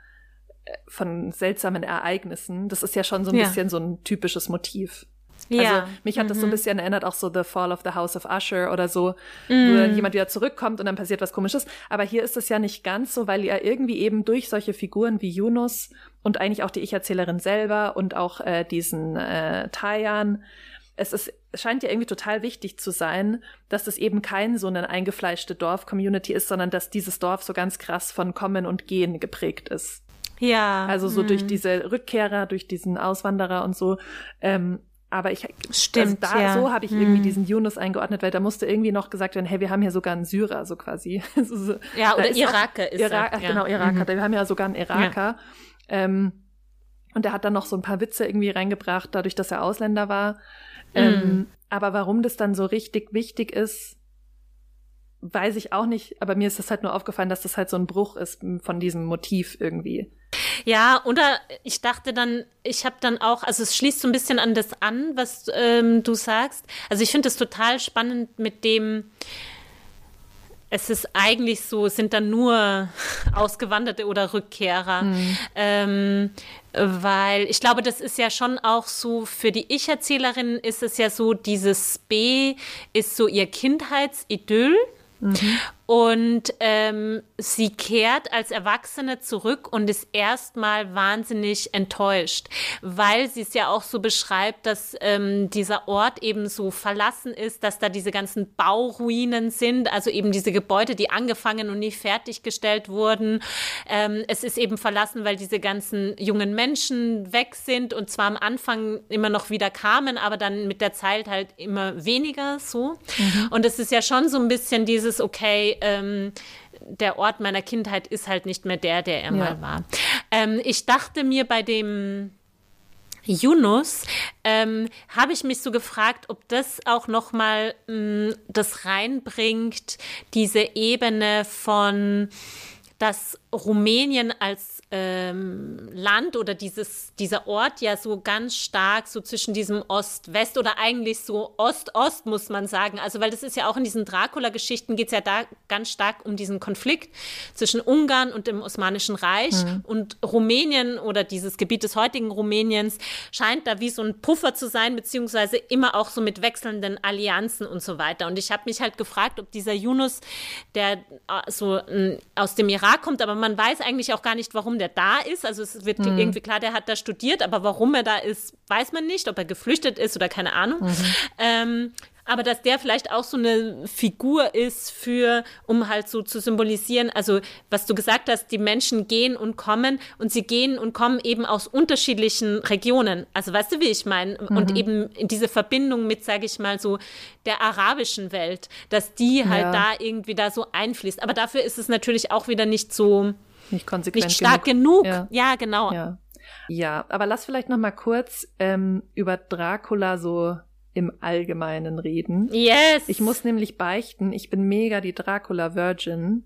von seltsamen Ereignissen. Das ist ja schon so ein ja. bisschen so ein typisches Motiv. Ja. Also mich hat das so ein mhm. bisschen erinnert, auch so The Fall of the House of Usher oder so, mhm. wo dann jemand wieder zurückkommt und dann passiert was komisches. Aber hier ist es ja nicht ganz so, weil ja irgendwie eben durch solche Figuren wie Yunus und eigentlich auch die Ich-Erzählerin selber und auch äh, diesen äh, Tayan, es ist, es scheint ja irgendwie total wichtig zu sein, dass es eben kein so eine eingefleischte Dorf-Community ist, sondern dass dieses Dorf so ganz krass von Kommen und Gehen geprägt ist. Ja. Also so mhm. durch diese Rückkehrer, durch diesen Auswanderer und so. Ähm, aber ich Stimmt, also da, ja. so habe ich irgendwie diesen Yunus eingeordnet, weil da musste irgendwie noch gesagt werden, hey, wir haben hier sogar einen Syrer, so quasi. so, Ja, oder ist Iraker auch, ist Irak, er, ach, ja. Genau, Iraker. Mhm. Wir haben ja sogar einen Iraker. Ähm, und der hat dann noch so ein paar Witze irgendwie reingebracht, dadurch, dass er Ausländer war. Ähm, Mhm. aber warum das dann so richtig wichtig ist, weiß ich auch nicht. Aber mir ist das halt nur aufgefallen, dass das halt so ein Bruch ist von diesem Motiv irgendwie. Ja, oder ich dachte dann, ich habe dann auch, also es schließt so ein bisschen an das an, was ähm, du sagst. Also ich finde es total spannend mit dem, es ist eigentlich so, es sind dann nur Ausgewanderte oder Rückkehrer. Ähm, weil ich glaube, das ist ja schon auch so, für die Ich-Erzählerin ist es ja so, dieses B ist so ihr Kindheitsidyll. Und ähm, sie kehrt als Erwachsene zurück und ist erstmal wahnsinnig enttäuscht, weil sie es ja auch so beschreibt, dass ähm, dieser Ort eben so verlassen ist, dass da diese ganzen Bauruinen sind, also eben diese Gebäude, die angefangen und nie fertiggestellt wurden. Ähm, es ist eben verlassen, weil diese ganzen jungen Menschen weg sind und zwar am Anfang immer noch wieder kamen, aber dann mit der Zeit halt immer weniger so. Und es ist ja schon so ein bisschen dieses, okay, ähm, der Ort meiner Kindheit ist halt nicht mehr der, der er Ja. mal war. Ähm, ich dachte mir bei dem Yunus ähm, habe ich mich so gefragt, ob das auch noch mal mh, das reinbringt, diese Ebene von dass Rumänien als ähm, Land oder dieses, dieser Ort ja so ganz stark so zwischen diesem Ost-West oder eigentlich so Ost-Ost, muss man sagen. Also, weil das ist ja auch in diesen Dracula-Geschichten geht es ja da ganz stark um diesen Konflikt zwischen Ungarn und dem Osmanischen Reich. Und Rumänien oder dieses Gebiet des heutigen Rumäniens scheint da wie so ein Puffer zu sein, beziehungsweise immer auch so mit wechselnden Allianzen und so weiter. Und ich habe mich halt gefragt, ob dieser Yunus, der äh, so äh, aus dem Irak kommt, aber man weiß eigentlich auch gar nicht, warum der da ist. Also es wird irgendwie klar, der hat da studiert, aber warum er da ist, weiß man nicht, ob er geflüchtet ist oder keine Ahnung. Ähm, aber dass der vielleicht auch so eine Figur ist für, um halt so zu symbolisieren, also was du gesagt hast, die Menschen gehen und kommen und sie gehen und kommen eben aus unterschiedlichen Regionen. Also weißt du, wie ich meine? Und eben diese Verbindung mit, sage ich mal, so der arabischen Welt, dass die halt Ja. da irgendwie da so einfließt. Aber dafür ist es natürlich auch wieder nicht so, Nicht konsequent nicht stark genug. Ja. Ja, genau. Ja. ja, aber lass vielleicht noch mal kurz ähm, über Dracula so im Allgemeinen reden. Yes. Ich muss nämlich beichten, ich bin mega die Dracula-Virgin.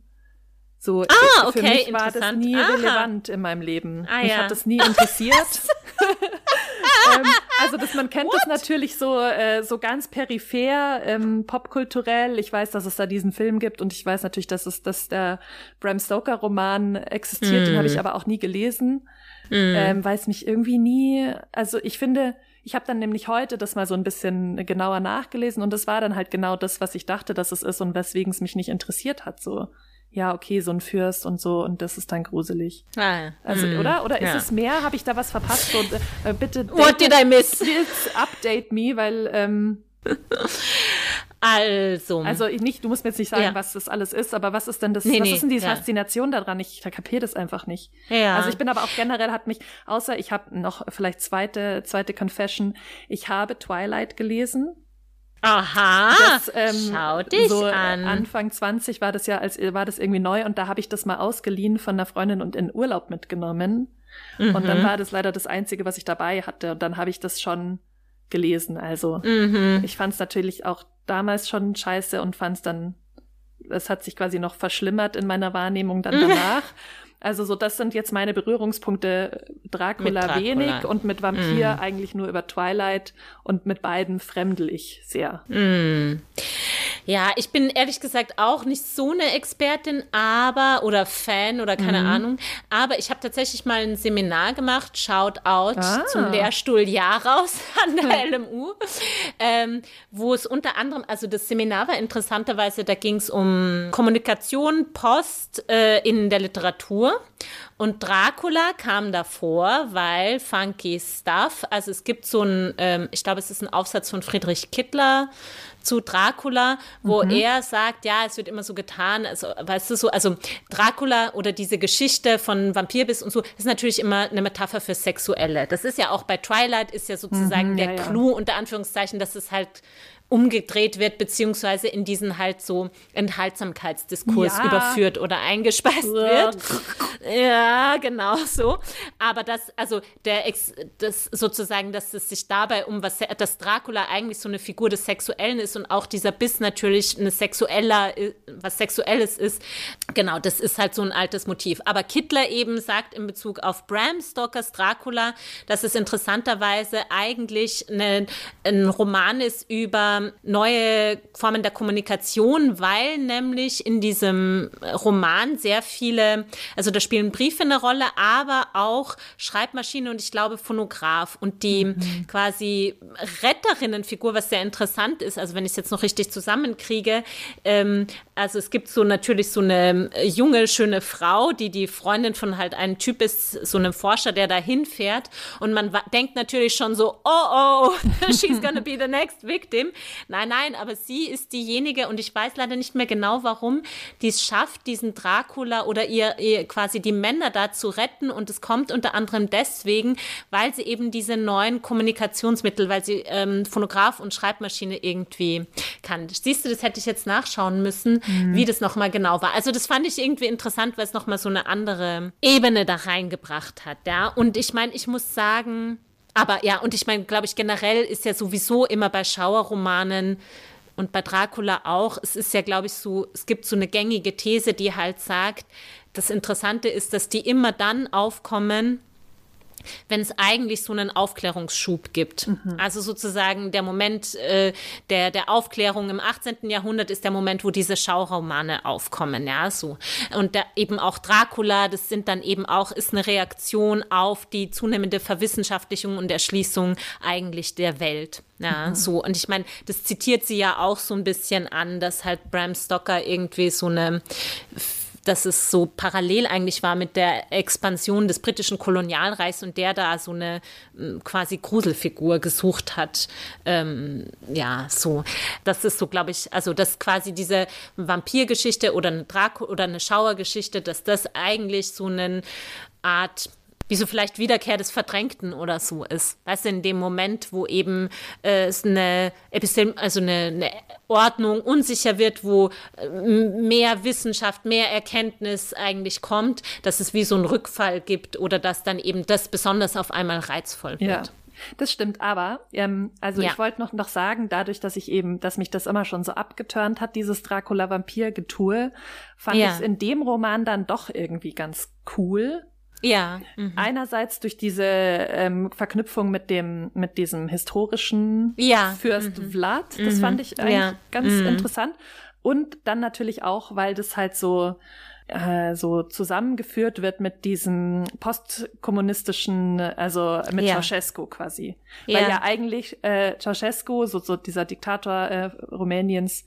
So, Ah, für okay, mich war das nie Aha. relevant in meinem Leben. Ah, mich ja. hat das nie interessiert. ähm, also das, man kennt das natürlich so, äh, so ganz peripher, ähm, popkulturell. Ich weiß, dass es da diesen Film gibt und ich weiß natürlich, dass es, dass der Bram Stoker-Roman existiert. Den habe Hm. ich aber auch nie gelesen, ähm, weil es mich irgendwie nie. Also ich finde, ich habe dann nämlich heute das mal so ein bisschen genauer nachgelesen und es war dann halt genau das, was ich dachte, dass es ist und weswegen es mich nicht interessiert hat. So, ja, okay, so ein Fürst und so und das ist dann gruselig. Ah, Also, mm, oder? Oder ist ja. es mehr? Habe ich da was verpasst? So, äh, bitte What did I miss? Update me, weil ähm, Also, also ich nicht, du musst mir jetzt nicht sagen, Ja. was das alles ist, aber was ist denn das? Nee, was nee, ist denn die ja. Faszination daran? Ich kapiere das einfach nicht. Ja. Also ich bin aber auch generell hat mich, außer ich habe noch vielleicht zweite zweite Confession, ich habe Twilight gelesen. aha, Das, ähm, schau dich so äh, an. Anfang 20 war das ja, als war das irgendwie neu und da habe ich das mal ausgeliehen von einer Freundin und in Urlaub mitgenommen. Und Mhm. dann war das leider das Einzige, was ich dabei hatte. Und dann habe ich das schon gelesen. Also Mhm. ich fand es natürlich auch damals schon scheiße und fand es dann, es hat sich quasi noch verschlimmert in meiner Wahrnehmung dann danach. Also so, das sind jetzt meine Berührungspunkte. Dracula, Dracula. wenig und mit Vampir Mhm. eigentlich nur über Twilight und mit beiden fremdel ich sehr. Mm. Ja, ich bin ehrlich gesagt auch nicht so eine Expertin, aber oder Fan oder keine Mhm. Ahnung. Aber ich habe tatsächlich mal ein Seminar gemacht, Shout out Ah. zum Lehrstuhl Jahr raus an der LMU, ähm, wo es unter anderem, also das Seminar war interessanterweise, da ging es um Kommunikation, Post äh, in der Literatur. Und Dracula kam davor, weil Funky Stuff, also es gibt so ein, ähm, ich glaube, es ist ein Aufsatz von Friedrich Kittler zu Dracula, wo mhm. er sagt, ja, es wird immer so getan, also, weißt du, so, also Dracula oder diese Geschichte von Vampirbiss und so, ist natürlich immer eine Metapher für Sexuelle. Das ist ja auch bei Twilight, ist ja sozusagen mhm, der ja, Clou, ja. unter Anführungszeichen, dass es halt umgedreht wird, beziehungsweise in diesen halt so Enthaltsamkeitsdiskurs ja. überführt oder eingespeist wird. ja, genau so. Aber das, also der Ex, das sozusagen, dass es sich dabei um was, dass Dracula eigentlich so eine Figur des Sexuellen ist und auch dieser Biss natürlich eine sexueller, was Sexuelles ist. Genau, das ist halt so ein altes Motiv. Aber Kittler eben sagt in Bezug auf Bram Stokers Dracula, dass es interessanterweise eigentlich eine, ein Roman ist über neue Formen der Kommunikation, weil nämlich in diesem Roman sehr viele, also da spielen Briefe eine Rolle, aber auch Schreibmaschine und ich glaube Phonograph und die mhm. quasi Retterinnenfigur, was sehr interessant ist, also wenn ich es jetzt noch richtig zusammenkriege, ähm, also es gibt so natürlich so eine junge, schöne Frau, die die Freundin von halt einem Typ ist, so einem Forscher, der da hinfährt und man denkt natürlich schon so, oh oh, she's gonna be the next victim. Nein, nein, aber sie ist diejenige, und ich weiß leider nicht mehr genau warum, die es schafft, diesen Dracula oder ihr, ihr quasi die Männer da zu retten. Und es kommt unter anderem deswegen, weil sie eben diese neuen Kommunikationsmittel, weil sie ähm, Phonograph und Schreibmaschine irgendwie kann. Siehst du, das hätte ich jetzt nachschauen müssen, mhm. wie das nochmal genau war. Also das fand ich irgendwie interessant, weil es nochmal so eine andere Ebene da reingebracht hat. Ja, und ich meine, ich muss sagen, aber ja, und ich meine, glaube ich, generell ist ja sowieso immer bei Schauerromanen und bei Dracula auch, es ist ja, glaube ich, so, es gibt so eine gängige These, die halt sagt, das Interessante ist, dass die immer dann aufkommen, wenn es eigentlich so einen Aufklärungsschub gibt. Mhm. Also sozusagen der Moment äh, der, der Aufklärung im 18. Jahrhundert ist der Moment, wo diese Schauromane aufkommen, ja, so. Und da eben auch Dracula, das sind dann eben auch, ist eine Reaktion auf die zunehmende Verwissenschaftlichung und Erschließung eigentlich der Welt. Ja, mhm. so. Und ich meine, das zitiert sie ja auch so ein bisschen an, dass halt Bram Stoker irgendwie so eine dass es so parallel eigentlich war mit der Expansion des britischen Kolonialreichs und der da so eine hm, quasi Gruselfigur gesucht hat. Ähm, ja, so. Das ist so, glaube ich, also dass quasi diese Vampirgeschichte oder eine Draco oder eine Schauergeschichte, dass das eigentlich so eine Art wie so vielleicht Wiederkehr des Verdrängten oder so ist. Weißt du, in dem Moment, wo eben äh, es eine Epistem also eine, eine Ordnung unsicher wird, wo äh, mehr Wissenschaft, mehr Erkenntnis eigentlich kommt, dass es wie so einen Rückfall gibt oder dass dann eben das besonders auf einmal reizvoll wird. Ja. Das stimmt, aber ähm, also ja. ich wollte noch noch sagen, dadurch, dass ich eben, dass mich das immer schon so abgeturnt hat, dieses Dracula-Vampir-Getue, fand ja. ich es in dem Roman dann doch irgendwie ganz cool, ja. Mhm. Einerseits durch diese ähm, Verknüpfung mit dem, mit diesem historischen ja. Fürst mhm. Vlad. Das mhm. fand ich eigentlich ja. ganz mhm. interessant. Und dann natürlich auch, weil das halt so, äh, so zusammengeführt wird mit diesem postkommunistischen, also mit ja. Ceausescu quasi. Ja. Weil ja eigentlich äh, Ceausescu, so, so dieser Diktator äh, Rumäniens,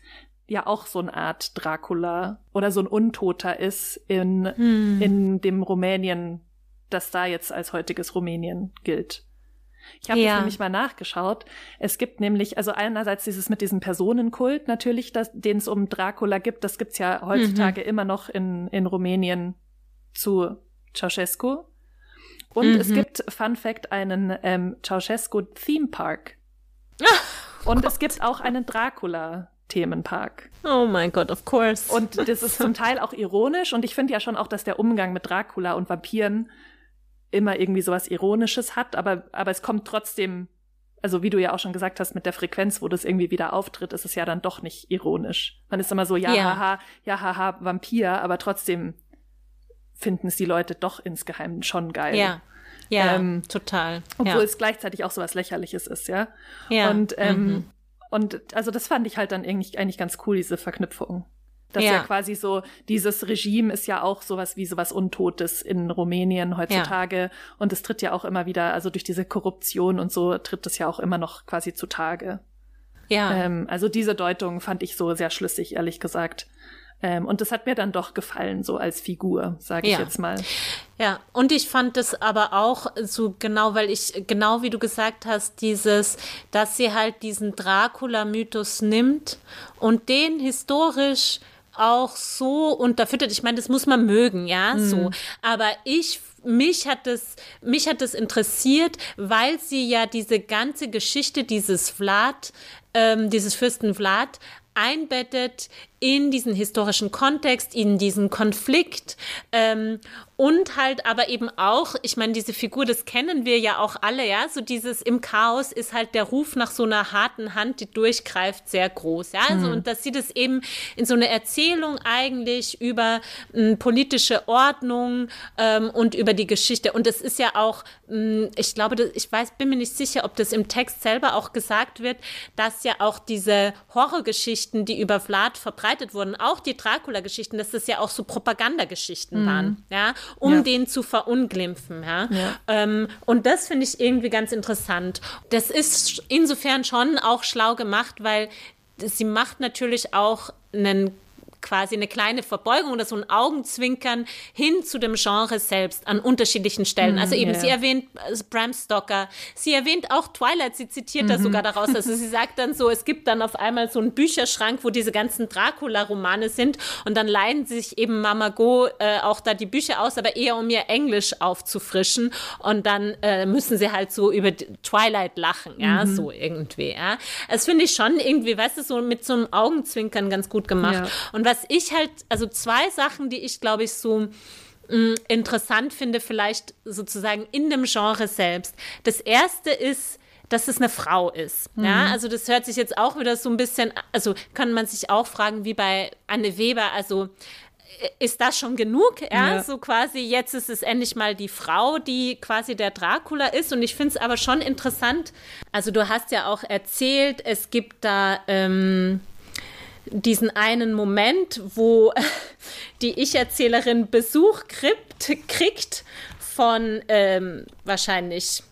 ja auch so eine Art Dracula oder so ein Untoter ist in, hm. in dem Rumänien, das da jetzt als heutiges Rumänien gilt. Ich habe ja. nämlich mal nachgeschaut. Es gibt nämlich, also einerseits dieses mit diesem Personenkult natürlich, den es um Dracula gibt, das gibt's ja heutzutage mhm. immer noch in, in Rumänien zu Ceausescu. Und mhm. es gibt, Fun Fact, einen ähm, Ceausescu Theme Park. Und es gibt auch einen Dracula Themenpark. Oh mein Gott, of course. Und das ist zum Teil auch ironisch und ich finde ja schon auch, dass der Umgang mit Dracula und Vampiren immer irgendwie sowas Ironisches hat, aber, aber es kommt trotzdem, also wie du ja auch schon gesagt hast, mit der Frequenz, wo das irgendwie wieder auftritt, ist es ja dann doch nicht ironisch. Man ist immer so, ja, yeah. haha, ja, haha, Vampir, aber trotzdem finden es die Leute doch insgeheim schon geil. Ja. Ja, ähm, total. Obwohl ja. es gleichzeitig auch sowas Lächerliches ist, ja. Ja. Und ähm, mhm. Und also das fand ich halt dann eigentlich, eigentlich ganz cool, diese Verknüpfung. Dass ja. ja quasi so, dieses Regime ist ja auch sowas wie sowas Untotes in Rumänien heutzutage. Ja. Und es tritt ja auch immer wieder, also durch diese Korruption und so tritt es ja auch immer noch quasi zutage. Ja. Ähm, also diese Deutung fand ich so sehr schlüssig, ehrlich gesagt. Ähm, und das hat mir dann doch gefallen, so als Figur, sage ich Ja. jetzt mal. Ja, und ich fand es aber auch so genau, weil ich, genau wie du gesagt hast, dieses, dass sie halt diesen Dracula-Mythos nimmt und den historisch auch so unterfüttert. Ich meine, das muss man mögen, ja, so. Aber ich mich hat es mich hat es interessiert, weil sie ja diese ganze Geschichte dieses Vlad, ähm, dieses Fürsten Vlad einbettet in diesen historischen Kontext, in diesen Konflikt ähm, und halt aber eben auch, ich meine, diese Figur, das kennen wir ja auch alle, ja, so dieses im Chaos ist halt der Ruf nach so einer harten Hand, die durchgreift, sehr groß, ja, also und dass sie das eben in so eine Erzählung eigentlich über ähm, politische Ordnung ähm, und über die Geschichte und das ist ja auch, ähm, ich glaube, das, ich weiß, bin mir nicht sicher, ob das im Text selber auch gesagt wird, dass ja auch diese Horrorgeschichten, die über Vlad verbreitet wurden, auch die Dracula-Geschichten, dass das ja auch so Propagandageschichten waren, ja, um Ja. den zu verunglimpfen, ja. Ja. Ähm, und das finde ich irgendwie ganz interessant. Das ist insofern schon auch schlau gemacht, weil sie macht natürlich auch einen quasi eine kleine Verbeugung oder so ein Augenzwinkern hin zu dem Genre selbst an unterschiedlichen Stellen. Also eben, ja. sie erwähnt äh, Bram Stoker, sie erwähnt auch Twilight, sie zitiert da sogar daraus. Also sie sagt dann so, es gibt dann auf einmal so einen Bücherschrank, wo diese ganzen Dracula-Romane sind und dann leihen sich eben Mama Go äh, auch da die Bücher aus, aber eher um ihr Englisch aufzufrischen und dann äh, müssen sie halt so über Twilight lachen, ja, so irgendwie, ja. Das finde ich schon irgendwie, weißt du, so mit so einem Augenzwinkern ganz gut gemacht. Ja. Und was ich halt, also zwei Sachen, die ich glaube ich so mh, interessant finde, vielleicht sozusagen in dem Genre selbst. Das erste ist, dass es eine Frau ist. Ja, also das hört sich jetzt auch wieder so ein bisschen, also kann man sich auch fragen, wie bei Anne Weber, also äh, ist das schon genug? Ja, Ja. so quasi jetzt ist es endlich mal die Frau, die quasi der Dracula ist. Und ich finde es aber schon interessant. Also du hast ja auch erzählt, es gibt da ähm, diesen einen Moment, wo die Ich-Erzählerin Besuch kriegt, kriegt von ähm, wahrscheinlich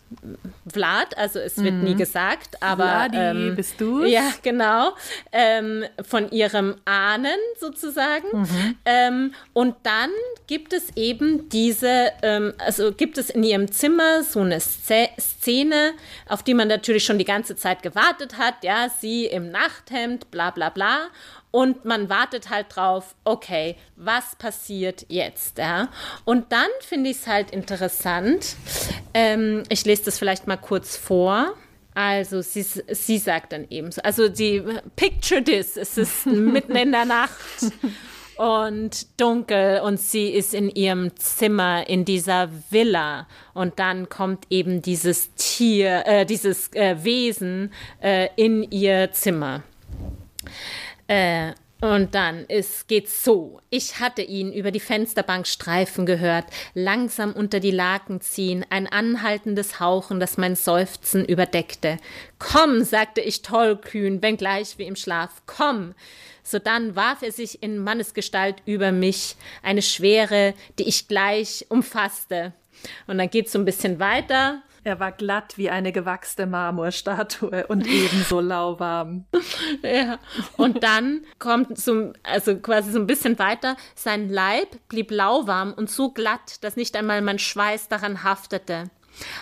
Vlad, also es wird nie gesagt, aber Vladi, ähm, bist du's? Ja, genau, ähm, von ihrem Ahnen sozusagen. Ähm, und dann gibt es eben diese, ähm, also gibt es in ihrem Zimmer so eine Sze- Szene, auf die man natürlich schon die ganze Zeit gewartet hat. Ja, sie im Nachthemd, bla bla bla. Und man wartet halt drauf, okay, was passiert jetzt? Ja? Und dann finde ich es halt interessant. Ähm, ich lese das vielleicht mal kurz vor. Also sie, sie sagt dann eben so, also die Picture this, es ist mitten in der Nacht und dunkel und sie ist in ihrem Zimmer in dieser Villa und dann kommt eben dieses Tier, äh, dieses äh, Wesen äh, in ihr Zimmer. Äh, und dann ist, geht's so. Ich hatte ihn über die Fensterbank streifen gehört, langsam unter die Laken ziehen, ein anhaltendes Hauchen, das mein Seufzen überdeckte. Komm, sagte ich tollkühn, wenngleich wie im Schlaf, komm. Sodann warf er sich in Mannesgestalt über mich, eine Schwere, die ich gleich umfasste. Und dann geht's so ein bisschen weiter. Er war glatt wie eine gewachste Marmorstatue und ebenso lauwarm. Ja. Und dann kommt so, also quasi so ein bisschen weiter. Sein Leib blieb lauwarm und so glatt, dass nicht einmal mein Schweiß daran haftete.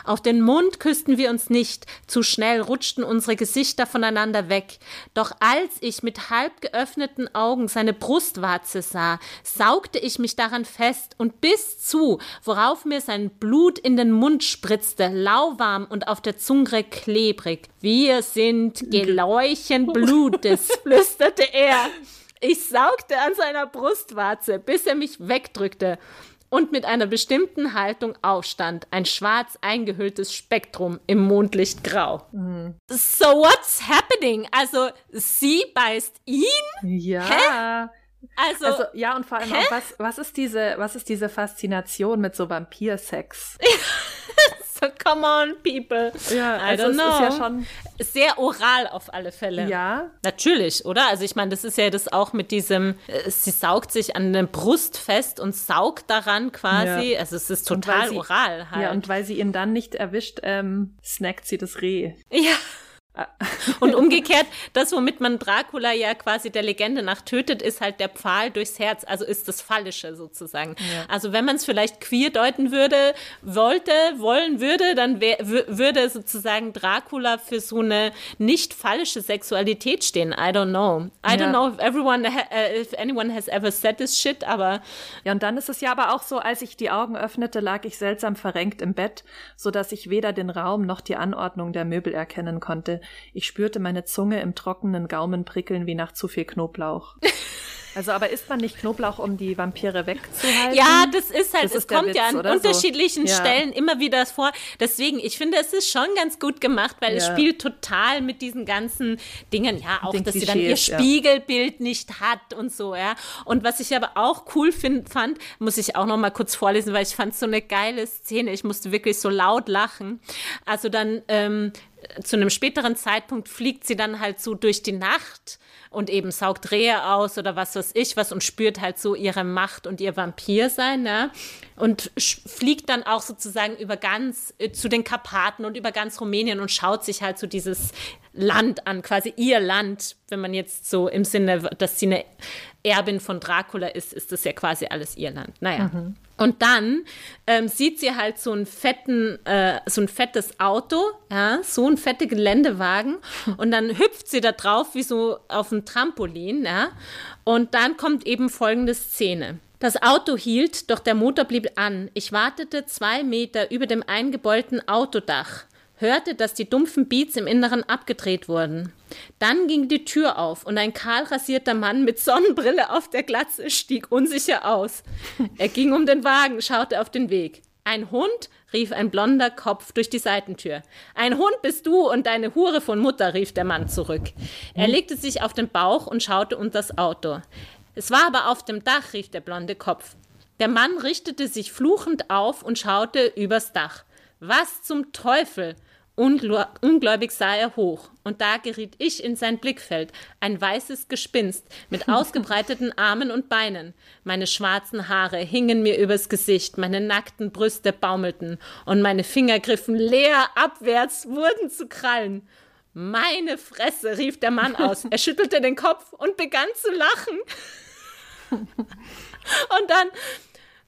Auf den Mund küssten wir uns nicht, zu schnell rutschten unsere Gesichter voneinander weg. Doch als ich mit halb geöffneten Augen seine Brustwarze sah, saugte ich mich daran fest und bis zu, worauf mir sein Blut in den Mund spritzte, lauwarm und auf der Zunge klebrig. Wir sind Geläuchen Blutes, flüsterte er. Ich saugte an seiner Brustwarze, bis er mich wegdrückte und mit einer bestimmten Haltung aufstand, ein schwarz eingehülltes Spektrum im Mondlicht grau. So what's happening? Also sie beißt ihn? Ja. Also, Also ja, und vor allem auch, was, was ist diese, was ist diese Faszination mit so Vampirsex? so come on, people. Ja, I also don't know. ist ja schon. Sehr oral auf alle Fälle. Ja, Natürlich, oder? Also ich meine, das ist ja das auch mit diesem, äh, sie saugt sich an der Brust fest und saugt daran quasi. Ja. Also es ist total sie- oral halt. ja, und weil sie ihn dann nicht erwischt, ähm, snackt sie das Reh. ja. Und umgekehrt, das, womit man Dracula ja quasi der Legende nach tötet, ist halt der Pfahl durchs Herz, also ist das Fallische sozusagen. Ja. Also wenn man es vielleicht queer deuten würde, wollte, wollen würde, dann würde sozusagen Dracula für so eine nicht fallische Sexualität stehen. I don't know. I ja. don't know if everyone, uh, if anyone has ever said this shit, aber. Ja, und dann ist es ja aber auch so, als ich die Augen öffnete, lag ich seltsam verrenkt im Bett, so dass ich weder den Raum noch die Anordnung der Möbel erkennen konnte. Ich spürte meine Zunge im trockenen Gaumen prickeln wie nach zu viel Knoblauch. Also, aber isst man nicht Knoblauch, um die Vampire wegzuhalten? Ja, das ist halt, das es kommt Witz, ja an unterschiedlichen so. Stellen ja. immer wieder vor. Deswegen, ich finde, es ist schon ganz gut gemacht, weil ja. es spielt total mit diesen ganzen Dingen, ja, auch, dass sie dann ihr Spiegelbild nicht hat und so, ja. Und was ich aber auch cool find, fand, muss ich auch noch mal kurz vorlesen, weil ich fand so eine geile Szene. Ich musste wirklich so laut lachen. Also dann ähm, zu einem späteren Zeitpunkt fliegt sie dann halt so durch die Nacht und eben saugt Rehe aus oder was weiß ich was und spürt halt so ihre Macht und ihr Vampirsein, ne? Und fliegt dann auch sozusagen über ganz äh, zu den Karpaten und über ganz Rumänien und schaut sich halt so dieses Land an, quasi ihr Land, wenn man jetzt so im Sinne, dass sie eine Erbin von Dracula ist, ist das ja quasi alles ihr Land. Naja. Mhm. Und dann ähm, sieht sie halt so einen fetten, äh, so ein fettes Auto, ja, so ein fette Geländewagen. Und dann hüpft sie da drauf wie so auf ein Trampolin, ja. Und dann kommt eben folgende Szene. Das Auto hielt, doch der Motor blieb an. Ich wartete zwei Meter über dem eingebeulten Autodach hörte, dass die dumpfen Beats im Inneren abgedreht wurden. Dann ging die Tür auf und ein kahl rasierter Mann mit Sonnenbrille auf der Glatze stieg unsicher aus. Er ging um den Wagen, schaute auf den Weg. Ein Hund, rief ein blonder Kopf durch die Seitentür. Ein Hund bist du und deine Hure von Mutter, rief der Mann zurück. Er hm? legte sich auf den Bauch und schaute unter das Auto. Es war aber auf dem Dach, rief der blonde Kopf. Der Mann richtete sich fluchend auf und schaute übers Dach. Was zum Teufel? Ungläubig sah er hoch, und da geriet ich in sein Blickfeld, ein weißes Gespinst mit ausgebreiteten Armen und Beinen. Meine schwarzen Haare hingen mir übers Gesicht, meine nackten Brüste baumelten, und meine Finger griffen leer abwärts, wurden zu Krallen. Meine Fresse, rief der Mann aus. Er schüttelte den Kopf und begann zu lachen. Und dann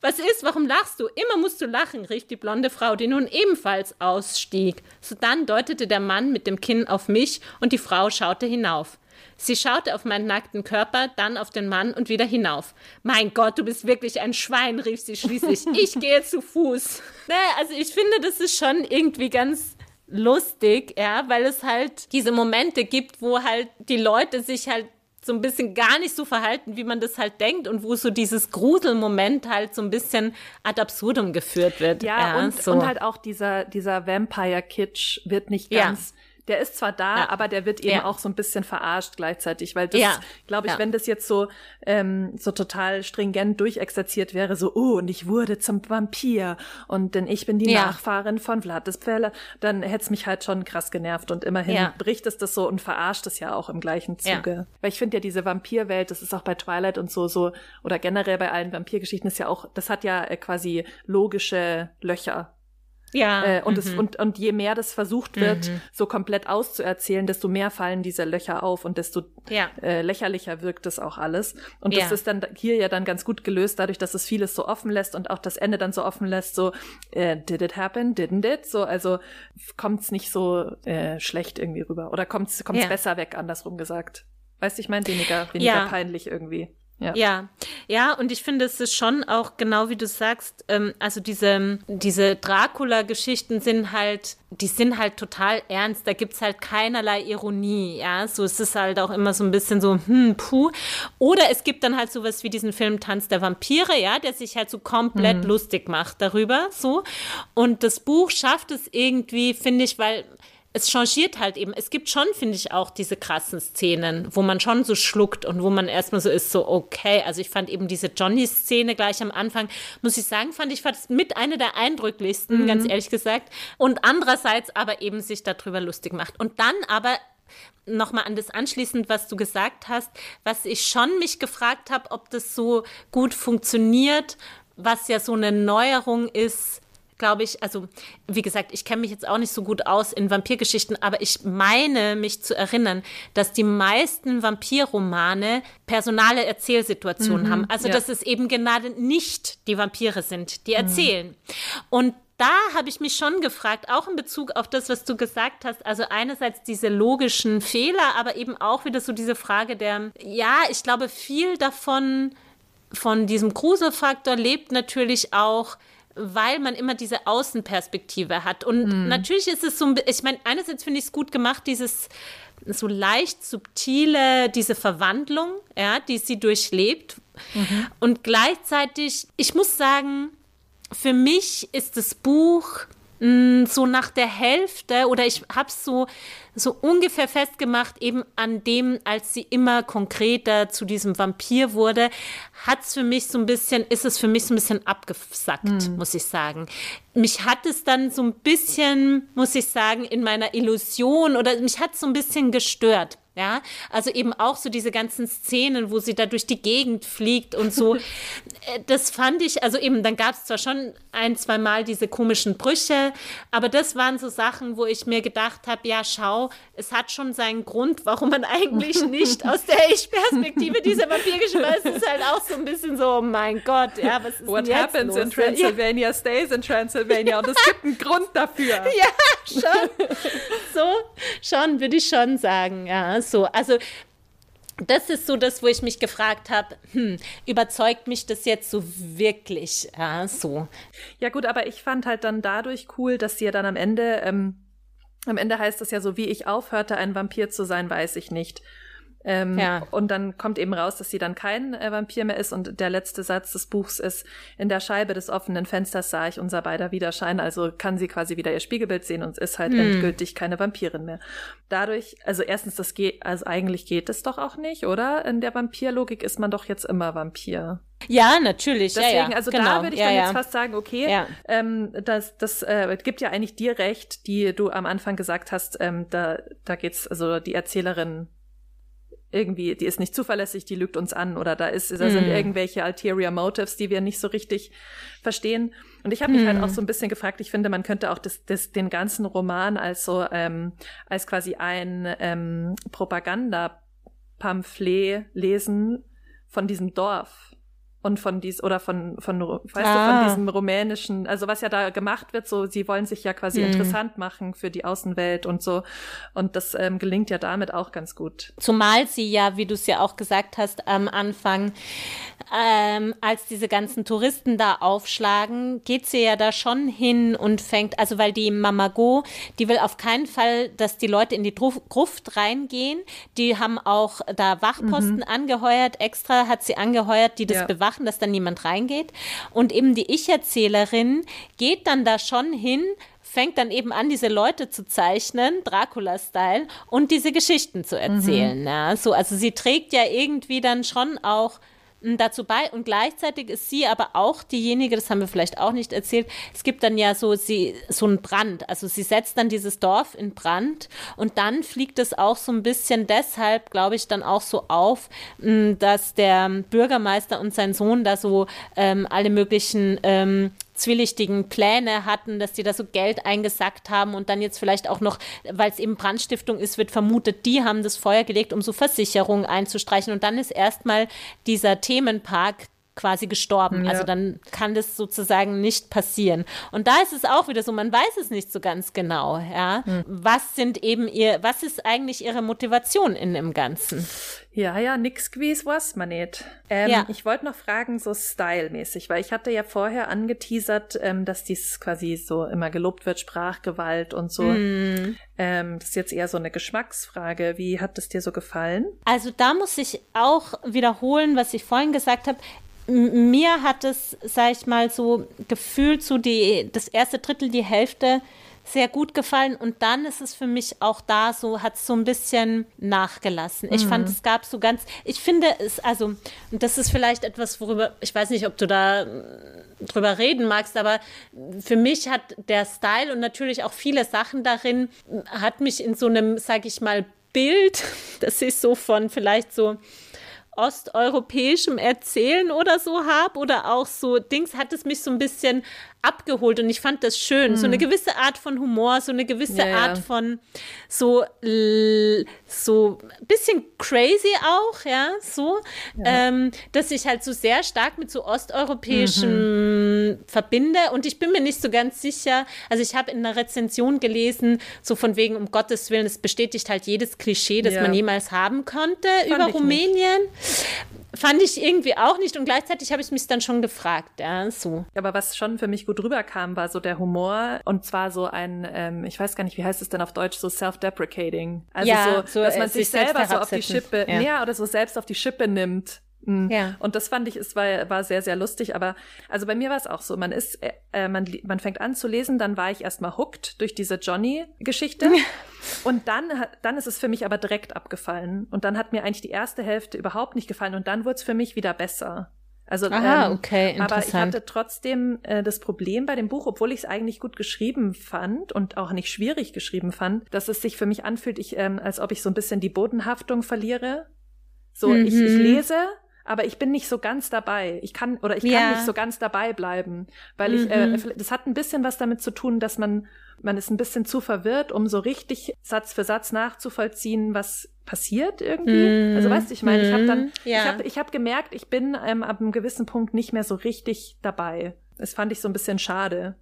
was ist? Warum lachst du? Immer musst du lachen, rief die blonde Frau, die nun ebenfalls ausstieg. Sodann deutete der Mann mit dem Kinn auf mich und die Frau schaute hinauf. Sie schaute auf meinen nackten Körper, dann auf den Mann und wieder hinauf. Mein Gott, du bist wirklich ein Schwein, rief sie schließlich. Ich gehe zu Fuß. Naja, also ich finde, das ist schon irgendwie ganz lustig, ja, weil es halt diese Momente gibt, wo halt die Leute sich halt so ein bisschen gar nicht so verhalten, wie man das halt denkt und wo so dieses Gruselmoment halt so ein bisschen ad absurdum geführt wird. Ja, ja und, so. und halt auch dieser, dieser Vampire-Kitsch wird nicht ganz ja der ist zwar da, ja. aber der wird eben ja. auch so ein bisschen verarscht gleichzeitig, weil das, ja. glaube ich, wenn das jetzt so ähm, so total stringent durchexerziert wäre, so oh und ich wurde zum Vampir und denn ich bin die Nachfahrin von Vlad des Pfähle, dann hätte es mich halt schon krass genervt und immerhin bricht es das so und verarscht es ja auch im gleichen Zuge. Weil ich finde ja diese Vampirwelt, das ist auch bei Twilight und so so oder generell bei allen Vampirgeschichten ist ja auch, das hat ja äh, quasi logische Löcher ja. Äh, und, mhm. es, und, und je mehr das versucht wird, mhm. so komplett auszuerzählen, desto mehr fallen diese Löcher auf und desto ja. äh, lächerlicher wirkt das auch alles. Und das ja. ist dann hier ja dann ganz gut gelöst, dadurch, dass es vieles so offen lässt und auch das Ende dann so offen lässt, so äh, did it happen, didn't it? So, also kommt's nicht so äh, schlecht irgendwie rüber. Oder kommt's, kommt's ja. besser weg, andersrum gesagt. Weißt du, ich meine, weniger, weniger peinlich irgendwie. Ja. ja, ja, und ich finde, es ist schon auch genau wie du sagst, ähm, also diese, diese Dracula-Geschichten sind halt, die sind halt total ernst, da gibt's halt keinerlei Ironie, ja, so es ist halt auch immer so ein bisschen so, hm, puh. Oder es gibt dann halt sowas wie diesen Film Tanz der Vampire, ja, der sich halt so komplett mhm. lustig macht darüber, so. Und das Buch schafft es irgendwie, finde ich, weil es changiert halt eben. Es gibt schon, finde ich, auch diese krassen Szenen, wo man schon so schluckt und wo man erstmal so ist, so okay. Also ich fand eben diese Johnny-Szene gleich am Anfang, muss ich sagen, fand ich fast mit einer der eindrücklichsten, mhm. ganz ehrlich gesagt. Und andererseits aber eben sich darüber lustig macht. Und dann aber nochmal an das anschließend, was du gesagt hast, was ich schon mich gefragt habe, ob das so gut funktioniert, was ja so eine Neuerung ist, glaube ich, also wie gesagt, ich kenne mich jetzt auch nicht so gut aus in Vampirgeschichten, aber ich meine mich zu erinnern, dass die meisten Vampirromane personale Erzählsituationen mhm, haben. Also ja. dass es eben gerade nicht die Vampire sind, die mhm. erzählen. Mhm. Und da habe ich mich schon gefragt, auch in Bezug auf das, was du gesagt hast. Also einerseits diese logischen Fehler, aber eben auch wieder so diese Frage der, ja, ich glaube, viel davon, von diesem Gruselfaktor lebt natürlich auch weil man immer diese Außenperspektive hat. Und mhm. natürlich ist es so, ich meine, einerseits finde ich es gut gemacht, dieses so leicht subtile, diese Verwandlung, ja, die sie durchlebt. Mhm. Und gleichzeitig, ich muss sagen, für mich ist das Buch mh, mm, so nach der Hälfte oder ich habe es so, so ungefähr festgemacht, eben an dem, als sie immer konkreter zu diesem Vampir wurde, hat es für mich so ein bisschen, ist es für mich so ein bisschen abgesackt, mhm. muss ich sagen. Mich hat es dann so ein bisschen, muss ich sagen, in meiner Illusion oder mich hat es so ein bisschen gestört. Ja, also eben auch so diese ganzen Szenen, wo sie da durch die Gegend fliegt und so. Äh, das fand ich, also eben, dann gab es zwar schon ein, zwei Mal diese komischen Brüche, aber das waren so Sachen, wo ich mir gedacht habe, ja, schau, es hat schon seinen Grund, warum man eigentlich nicht aus der Ich-Perspektive diese hat. Es ist halt auch so ein bisschen so, oh mein Gott, ja, was ist What denn jetzt happens los? in Transylvania ja. stays in Transylvania und es gibt einen Grund dafür. Ja, schon. So, schon, würde ich schon sagen, ja so. Also das ist so das, wo ich mich gefragt habe, hm, überzeugt mich das jetzt so wirklich? Ja, so. Ja gut, aber ich fand halt dann dadurch cool, dass sie ja dann am Ende, ähm, am Ende heißt es ja so, wie ich aufhörte, ein Vampir zu sein, weiß ich nicht. Ähm, ja. Und dann kommt eben raus, dass sie dann kein äh, Vampir mehr ist. Und der letzte Satz des Buchs ist, in der Scheibe des offenen Fensters sah ich unser beider Widerschein. Also kann sie quasi wieder ihr Spiegelbild sehen und ist halt hm. endgültig keine Vampirin mehr. Dadurch, also erstens, das geht, also eigentlich geht es doch auch nicht, oder? In der Vampirlogik ist man doch jetzt immer Vampir. Ja, natürlich. Deswegen, ja, ja. also genau. da würde ich ja, dann jetzt fast sagen, okay, ähm, das, das äh, gibt ja eigentlich dir recht, die du am Anfang gesagt hast, ähm, da, da geht's, also die Erzählerin irgendwie, die ist nicht zuverlässig, die lügt uns an oder da ist, da sind mm. irgendwelche ulterior motives, die wir nicht so richtig verstehen. Und ich habe mich mm. halt hm. auch so ein bisschen gefragt, ich finde, man könnte auch das, das, den ganzen Roman als so, ähm, als quasi ein ähm, Propaganda-Pamphlet lesen von diesem Dorf und von dies oder von von weißt ah. du von diesem rumänischen also was ja da gemacht wird so sie wollen sich ja quasi mhm. interessant machen für die Außenwelt und so und das ähm, gelingt ja damit auch ganz gut zumal sie ja wie du es ja auch gesagt hast am Anfang ähm, als diese ganzen Touristen da aufschlagen geht sie ja da schon hin und fängt also weil die Mamago die will auf keinen Fall dass die Leute in die Gruft reingehen die haben auch da Wachposten mhm. angeheuert extra hat sie angeheuert die das ja. bewachen machen, dass dann niemand reingeht. Und eben die Ich-Erzählerin geht dann da schon hin, fängt dann eben an, diese Leute zu zeichnen, Dracula-Style, und diese Geschichten zu erzählen. Mhm. Ja, so, also sie trägt ja irgendwie dann schon auch dazu bei. Und gleichzeitig ist sie aber auch diejenige, das haben wir vielleicht auch nicht erzählt, es gibt dann ja so sie so einen Brand, also sie setzt dann dieses Dorf in Brand und dann fliegt es auch so ein bisschen deshalb, glaube ich, dann auch so auf, dass der Bürgermeister und sein Sohn da so ähm, alle möglichen ähm, zwielichtigen Pläne hatten, dass die da so Geld eingesackt haben und dann jetzt vielleicht auch noch, weil es eben Brandstiftung ist, wird vermutet, die haben das Feuer gelegt, um so Versicherungen einzustreichen. Und dann ist erstmal dieser Themenpark quasi gestorben. Ja. Also dann kann das sozusagen nicht passieren. Und da ist es auch wieder so, man weiß es nicht so ganz genau, ja. Mhm. Was sind eben ihr, was ist eigentlich ihre Motivation in dem Ganzen? Ja, ja, nix gewiss weiß man nicht. Ähm, ja. Ich wollte noch fragen, so stylmäßig, weil ich hatte ja vorher angeteasert, ähm, dass dies quasi so immer gelobt wird, Sprachgewalt und so. Mm. Ähm, das ist jetzt eher so eine Geschmacksfrage. Wie hat es dir so gefallen? Also da muss ich auch wiederholen, was ich vorhin gesagt habe mir hat es, sag ich mal, so gefühlt so die, das erste Drittel, die Hälfte sehr gut gefallen und dann ist es für mich auch da so, hat es so ein bisschen nachgelassen. Ich mhm. fand, es gab so ganz, ich finde es, also, und das ist vielleicht etwas, worüber, ich weiß nicht, ob du da mm, drüber reden magst, aber für mich hat der Style und natürlich auch viele Sachen darin, hat mich in so einem, sag ich mal, Bild, das ist so von vielleicht so osteuropäischem Erzählen oder so habe oder auch so Dings, hat es mich so ein bisschen abgeholt und ich fand das schön. Mhm. So eine hm. gewisse Art von Humor, so eine gewisse ja, Art ja. von so, so bisschen crazy auch, ja, so, ja. Ähm, dass ich halt so sehr stark mit so osteuropäischem mhm. verbinde und ich bin mir nicht so ganz sicher. Also ich habe in einer Rezension gelesen, so von wegen, um Gottes Willen, es bestätigt halt jedes Klischee, das man jemals haben konnte Fand über Rumänien. Nicht. Fand ich irgendwie auch nicht und gleichzeitig habe ich mich dann schon gefragt, ja, so. Aber was schon für mich gut rüberkam, war so der Humor und zwar so ein, ähm, ich weiß gar nicht, wie heißt es denn auf Deutsch, so self-deprecating. Also ja, so, dass man sich, sich selber so auf die Schippe, ja. ja, oder so selbst auf die Schippe nimmt. Ja. Und das fand ich, es war, war sehr, sehr lustig. Aber also bei mir war es auch so. Man ist, äh, äh man, man fängt an zu lesen, dann war ich erstmal hooked durch diese Johnny-Geschichte. und dann, dann ist es für mich aber direkt abgefallen. Und dann hat mir eigentlich die erste Hälfte überhaupt nicht gefallen. Und dann wurde es für mich wieder besser. Also, Aha, ähm, okay, aber ich hatte trotzdem äh, das Problem bei dem Buch, obwohl ich es eigentlich gut geschrieben fand und auch nicht schwierig geschrieben fand, dass es sich für mich anfühlt, ich, ähm, als ob ich so ein bisschen die Bodenhaftung verliere. So, mhm. ich, ich lese aber ich bin nicht so ganz dabei. Ich kann oder ich kann ja. nicht so ganz dabei bleiben, weil ich äh, mhm. das hat ein bisschen was damit zu tun, dass man man ist ein bisschen zu verwirrt, um so richtig Satz für Satz nachzuvollziehen, was passiert irgendwie. Mm. Also weißt du, ich meine, ich habe dann, ja. ich habe ich hab gemerkt, ich bin ähm, ab einem gewissen Punkt nicht mehr so richtig dabei. Das fand ich so ein bisschen schade.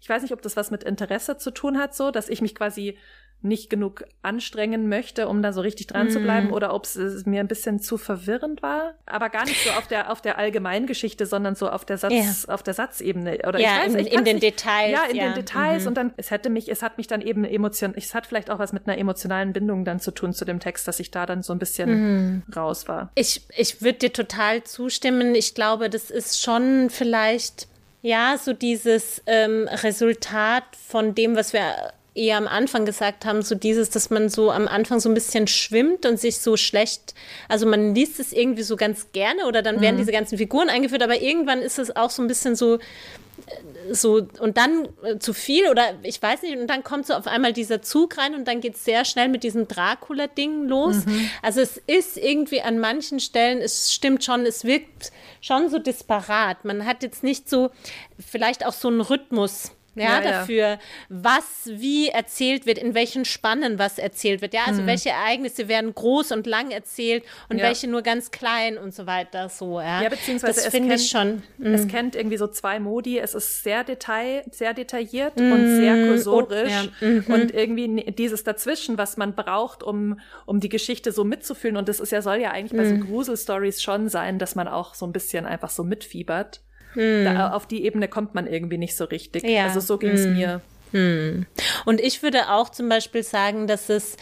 Ich weiß nicht, ob das was mit Interesse zu tun hat, so, dass ich mich quasi nicht genug anstrengen möchte, um da so richtig dran mm. zu bleiben, mhm. oder ob es mir ein bisschen zu verwirrend war. Aber gar nicht so auf der auf der Allgemeingeschichte, sondern so auf der Satz ja. auf der Satzebene. Oder ja, ich weiß, in, ich in den nicht, Details. Ja, in ja. den Details. Mhm. Und dann es hätte mich, es hat mich dann eben emotion, es hat vielleicht auch was mit einer emotionalen Bindung dann zu tun zu dem Text, dass ich da dann so ein bisschen mhm. raus war. Ich ich würde dir total zustimmen. Ich glaube, das ist schon vielleicht ja, so dieses ähm, Resultat von dem, was wir eher am Anfang gesagt haben, so dieses, dass man so am Anfang so ein bisschen schwimmt und sich so schlecht, also man liest es irgendwie so ganz gerne oder dann werden mhm. diese ganzen Figuren eingeführt, aber irgendwann ist es auch so ein bisschen so, so und dann äh, zu viel oder ich weiß nicht und dann kommt so auf einmal dieser Zug rein und dann geht es sehr schnell mit diesem Dracula-Ding los. Mhm. Also es ist irgendwie an manchen Stellen, es stimmt schon, es wirkt schon so disparat. Man hat jetzt nicht so vielleicht auch so einen Rhythmus ja, ja, dafür, ja. was wie erzählt wird, in welchen Spannen was erzählt wird. Ja, also hm. welche Ereignisse werden groß und lang erzählt und ja. welche nur ganz klein und so weiter. So, ja. ja beziehungsweise das finde ich schon. Mm. Es kennt irgendwie so zwei Modi. Es ist sehr detail, sehr detailliert mm. und sehr kursorisch und, mhm. und irgendwie dieses dazwischen, was man braucht, um um die Geschichte so mitzufühlen. Und das ist ja soll ja eigentlich bei so mm. Gruselstories schon sein, dass man auch so ein bisschen einfach so mitfiebert. Hm. Da, auf die Ebene kommt man irgendwie nicht so richtig. Ja. Also so ging es hm. mir. Hm. Und ich würde auch zum Beispiel sagen, dass es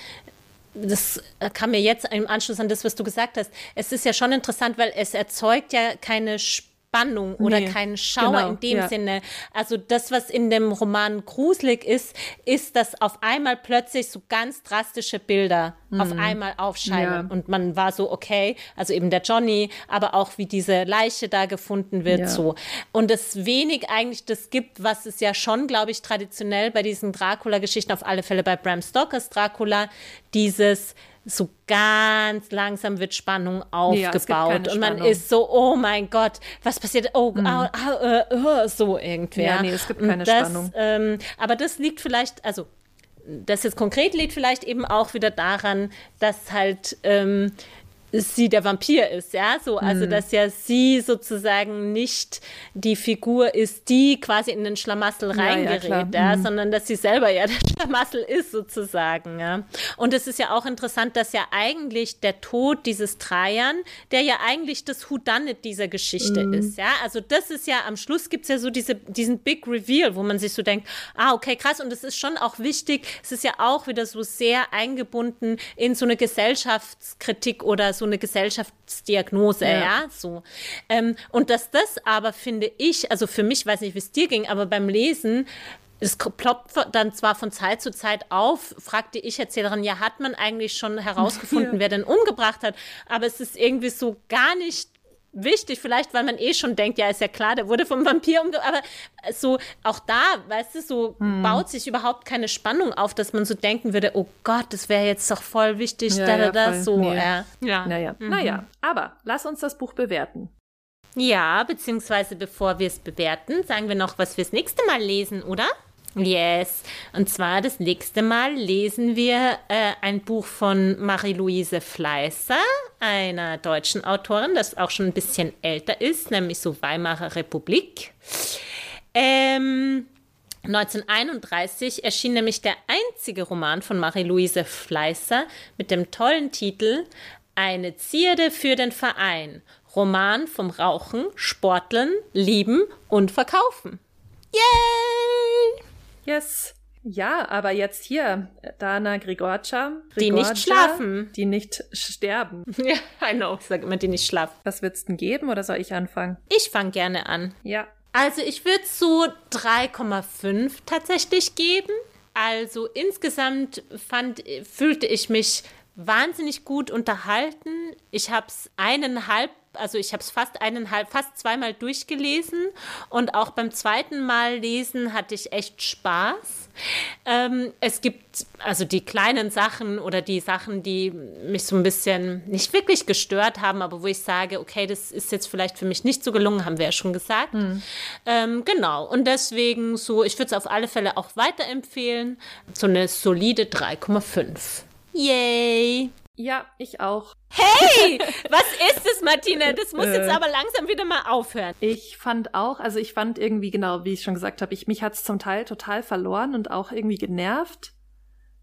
das kam mir jetzt im Anschluss an das, was du gesagt hast. Es ist ja schon interessant, weil es erzeugt ja keine Sp Spannung oder nee, keinen Schauer genau, in dem ja. Sinne. Also das, was in dem Roman gruselig ist, ist, dass auf einmal plötzlich so ganz drastische Bilder mhm. auf einmal aufscheinen. Ja. Und man war so, okay, also eben der Johnny, aber auch wie diese Leiche da gefunden wird, ja. so. Und es wenig eigentlich das gibt, was es ja schon, glaube ich, traditionell bei diesen Dracula-Geschichten, auf alle Fälle bei Bram Stokers Dracula, dieses so ganz langsam wird Spannung aufgebaut ja, und man ist so, oh mein Gott, was passiert? Oh, mhm. oh, oh, oh, so irgendwie. Ja, nee, es gibt keine das, Spannung. Ähm, aber das liegt vielleicht, also das jetzt konkret liegt vielleicht eben auch wieder daran, dass halt ähm, sie der Vampir ist, ja, so, also mhm. dass ja sie sozusagen nicht die Figur ist, die quasi in den Schlamassel reingerät, ja, ja, ja mhm. sondern dass sie selber ja der Schlamassel ist sozusagen, ja. Und es ist ja auch interessant, dass ja eigentlich der Tod dieses Trajan, der ja eigentlich das Whodunit dieser Geschichte mhm. ist, ja, also das ist ja, am Schluss gibt es ja so diese, diesen Big Reveal, wo man sich so denkt, ah, okay, krass, und es ist schon auch wichtig, es ist ja auch wieder so sehr eingebunden in so eine Gesellschaftskritik oder so so eine Gesellschaftsdiagnose, ja, ja so. Ähm, und dass das aber, finde ich, also für mich, weiß nicht, wie es dir ging, aber beim Lesen es ploppt dann zwar von Zeit zu Zeit auf, fragte ich Erzählerin, ja, hat man eigentlich schon herausgefunden, ja. wer denn umgebracht hat, aber es ist irgendwie so gar nicht wichtig, vielleicht weil man eh schon denkt, ja, ist ja klar, der wurde vom Vampir umgebracht, aber so auch da, weißt du, so hm. baut sich überhaupt keine Spannung auf, dass man so denken würde, oh Gott, das wäre jetzt doch voll wichtig, ja, da, da, da, ja, so. Nee. Ja. ja. Naja. Mhm. naja, aber lass uns das Buch bewerten. Ja, beziehungsweise bevor wir es bewerten, sagen wir noch, was wir das nächste Mal lesen, oder? Yes. Und zwar das nächste Mal lesen wir äh, ein Buch von Marie-Louise Fleißer, einer deutschen Autorin, das auch schon ein bisschen älter ist, nämlich so Weimarer Republik. Ähm, 1931 erschien nämlich der einzige Roman von Marie-Louise Fleißer mit dem tollen Titel Eine Zierde für den Verein. Roman vom Rauchen, Sporteln, Lieben und Verkaufen. Yay! Yes. Ja, aber jetzt hier, Dana Grigorcha. Die nicht schlafen. Die nicht sterben. Ja, I know. Ich sage immer, die nicht schlafen. Was wird's denn geben oder soll ich anfangen? Ich fange gerne an. Ja. Also ich würde so 3,5 tatsächlich geben. Also insgesamt fand, fühlte ich mich wahnsinnig gut unterhalten. Ich habe es eineinhalb also ich habe es fast eineinhalb, fast zweimal durchgelesen und auch beim zweiten Mal lesen hatte ich echt Spaß. Ähm, es gibt also die kleinen Sachen oder die Sachen, die mich so ein bisschen nicht wirklich gestört haben, aber wo ich sage, okay, das ist jetzt vielleicht für mich nicht so gelungen, haben wir ja schon gesagt. Mhm. Ähm, genau. Und deswegen so, ich würde es auf alle Fälle auch weiterempfehlen. So eine solide 3,5. Yay! Ja, ich auch. Hey, was ist es, Martina? Das muss jetzt äh. aber langsam wieder mal aufhören. Ich fand auch, also ich fand irgendwie genau, wie ich schon gesagt habe, ich mich hat's zum Teil total verloren und auch irgendwie genervt.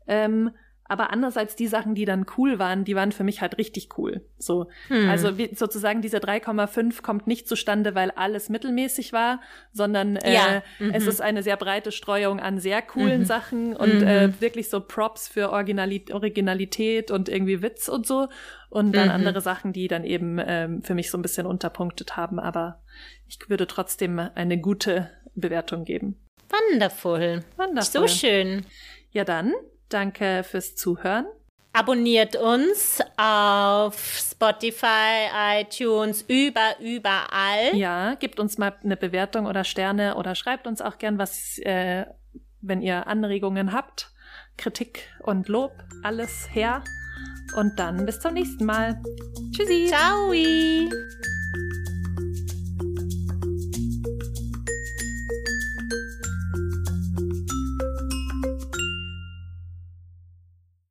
Ähm, aber andererseits die Sachen, die dann cool waren, die waren für mich halt richtig cool. So, hm. also wie, sozusagen diese 3,5 kommt nicht zustande, weil alles mittelmäßig war, sondern äh, ja. mhm. es ist eine sehr breite Streuung an sehr coolen mhm. Sachen und mhm. äh, wirklich so Props für Originalität, Originalität und irgendwie Witz und so. Und dann mhm. andere Sachen, die dann eben ähm, für mich so ein bisschen unterpunktet haben. Aber ich würde trotzdem eine gute Bewertung geben. Wonderful. Wonderful. So schön. Ja, dann Danke fürs Zuhören. Abonniert uns auf Spotify, iTunes, über, überall. Ja, gebt uns mal eine Bewertung oder Sterne oder schreibt uns auch gern was, äh, wenn ihr Anregungen habt. Kritik und Lob, alles her. Und dann bis zum nächsten Mal. Tschüssi. Ciao.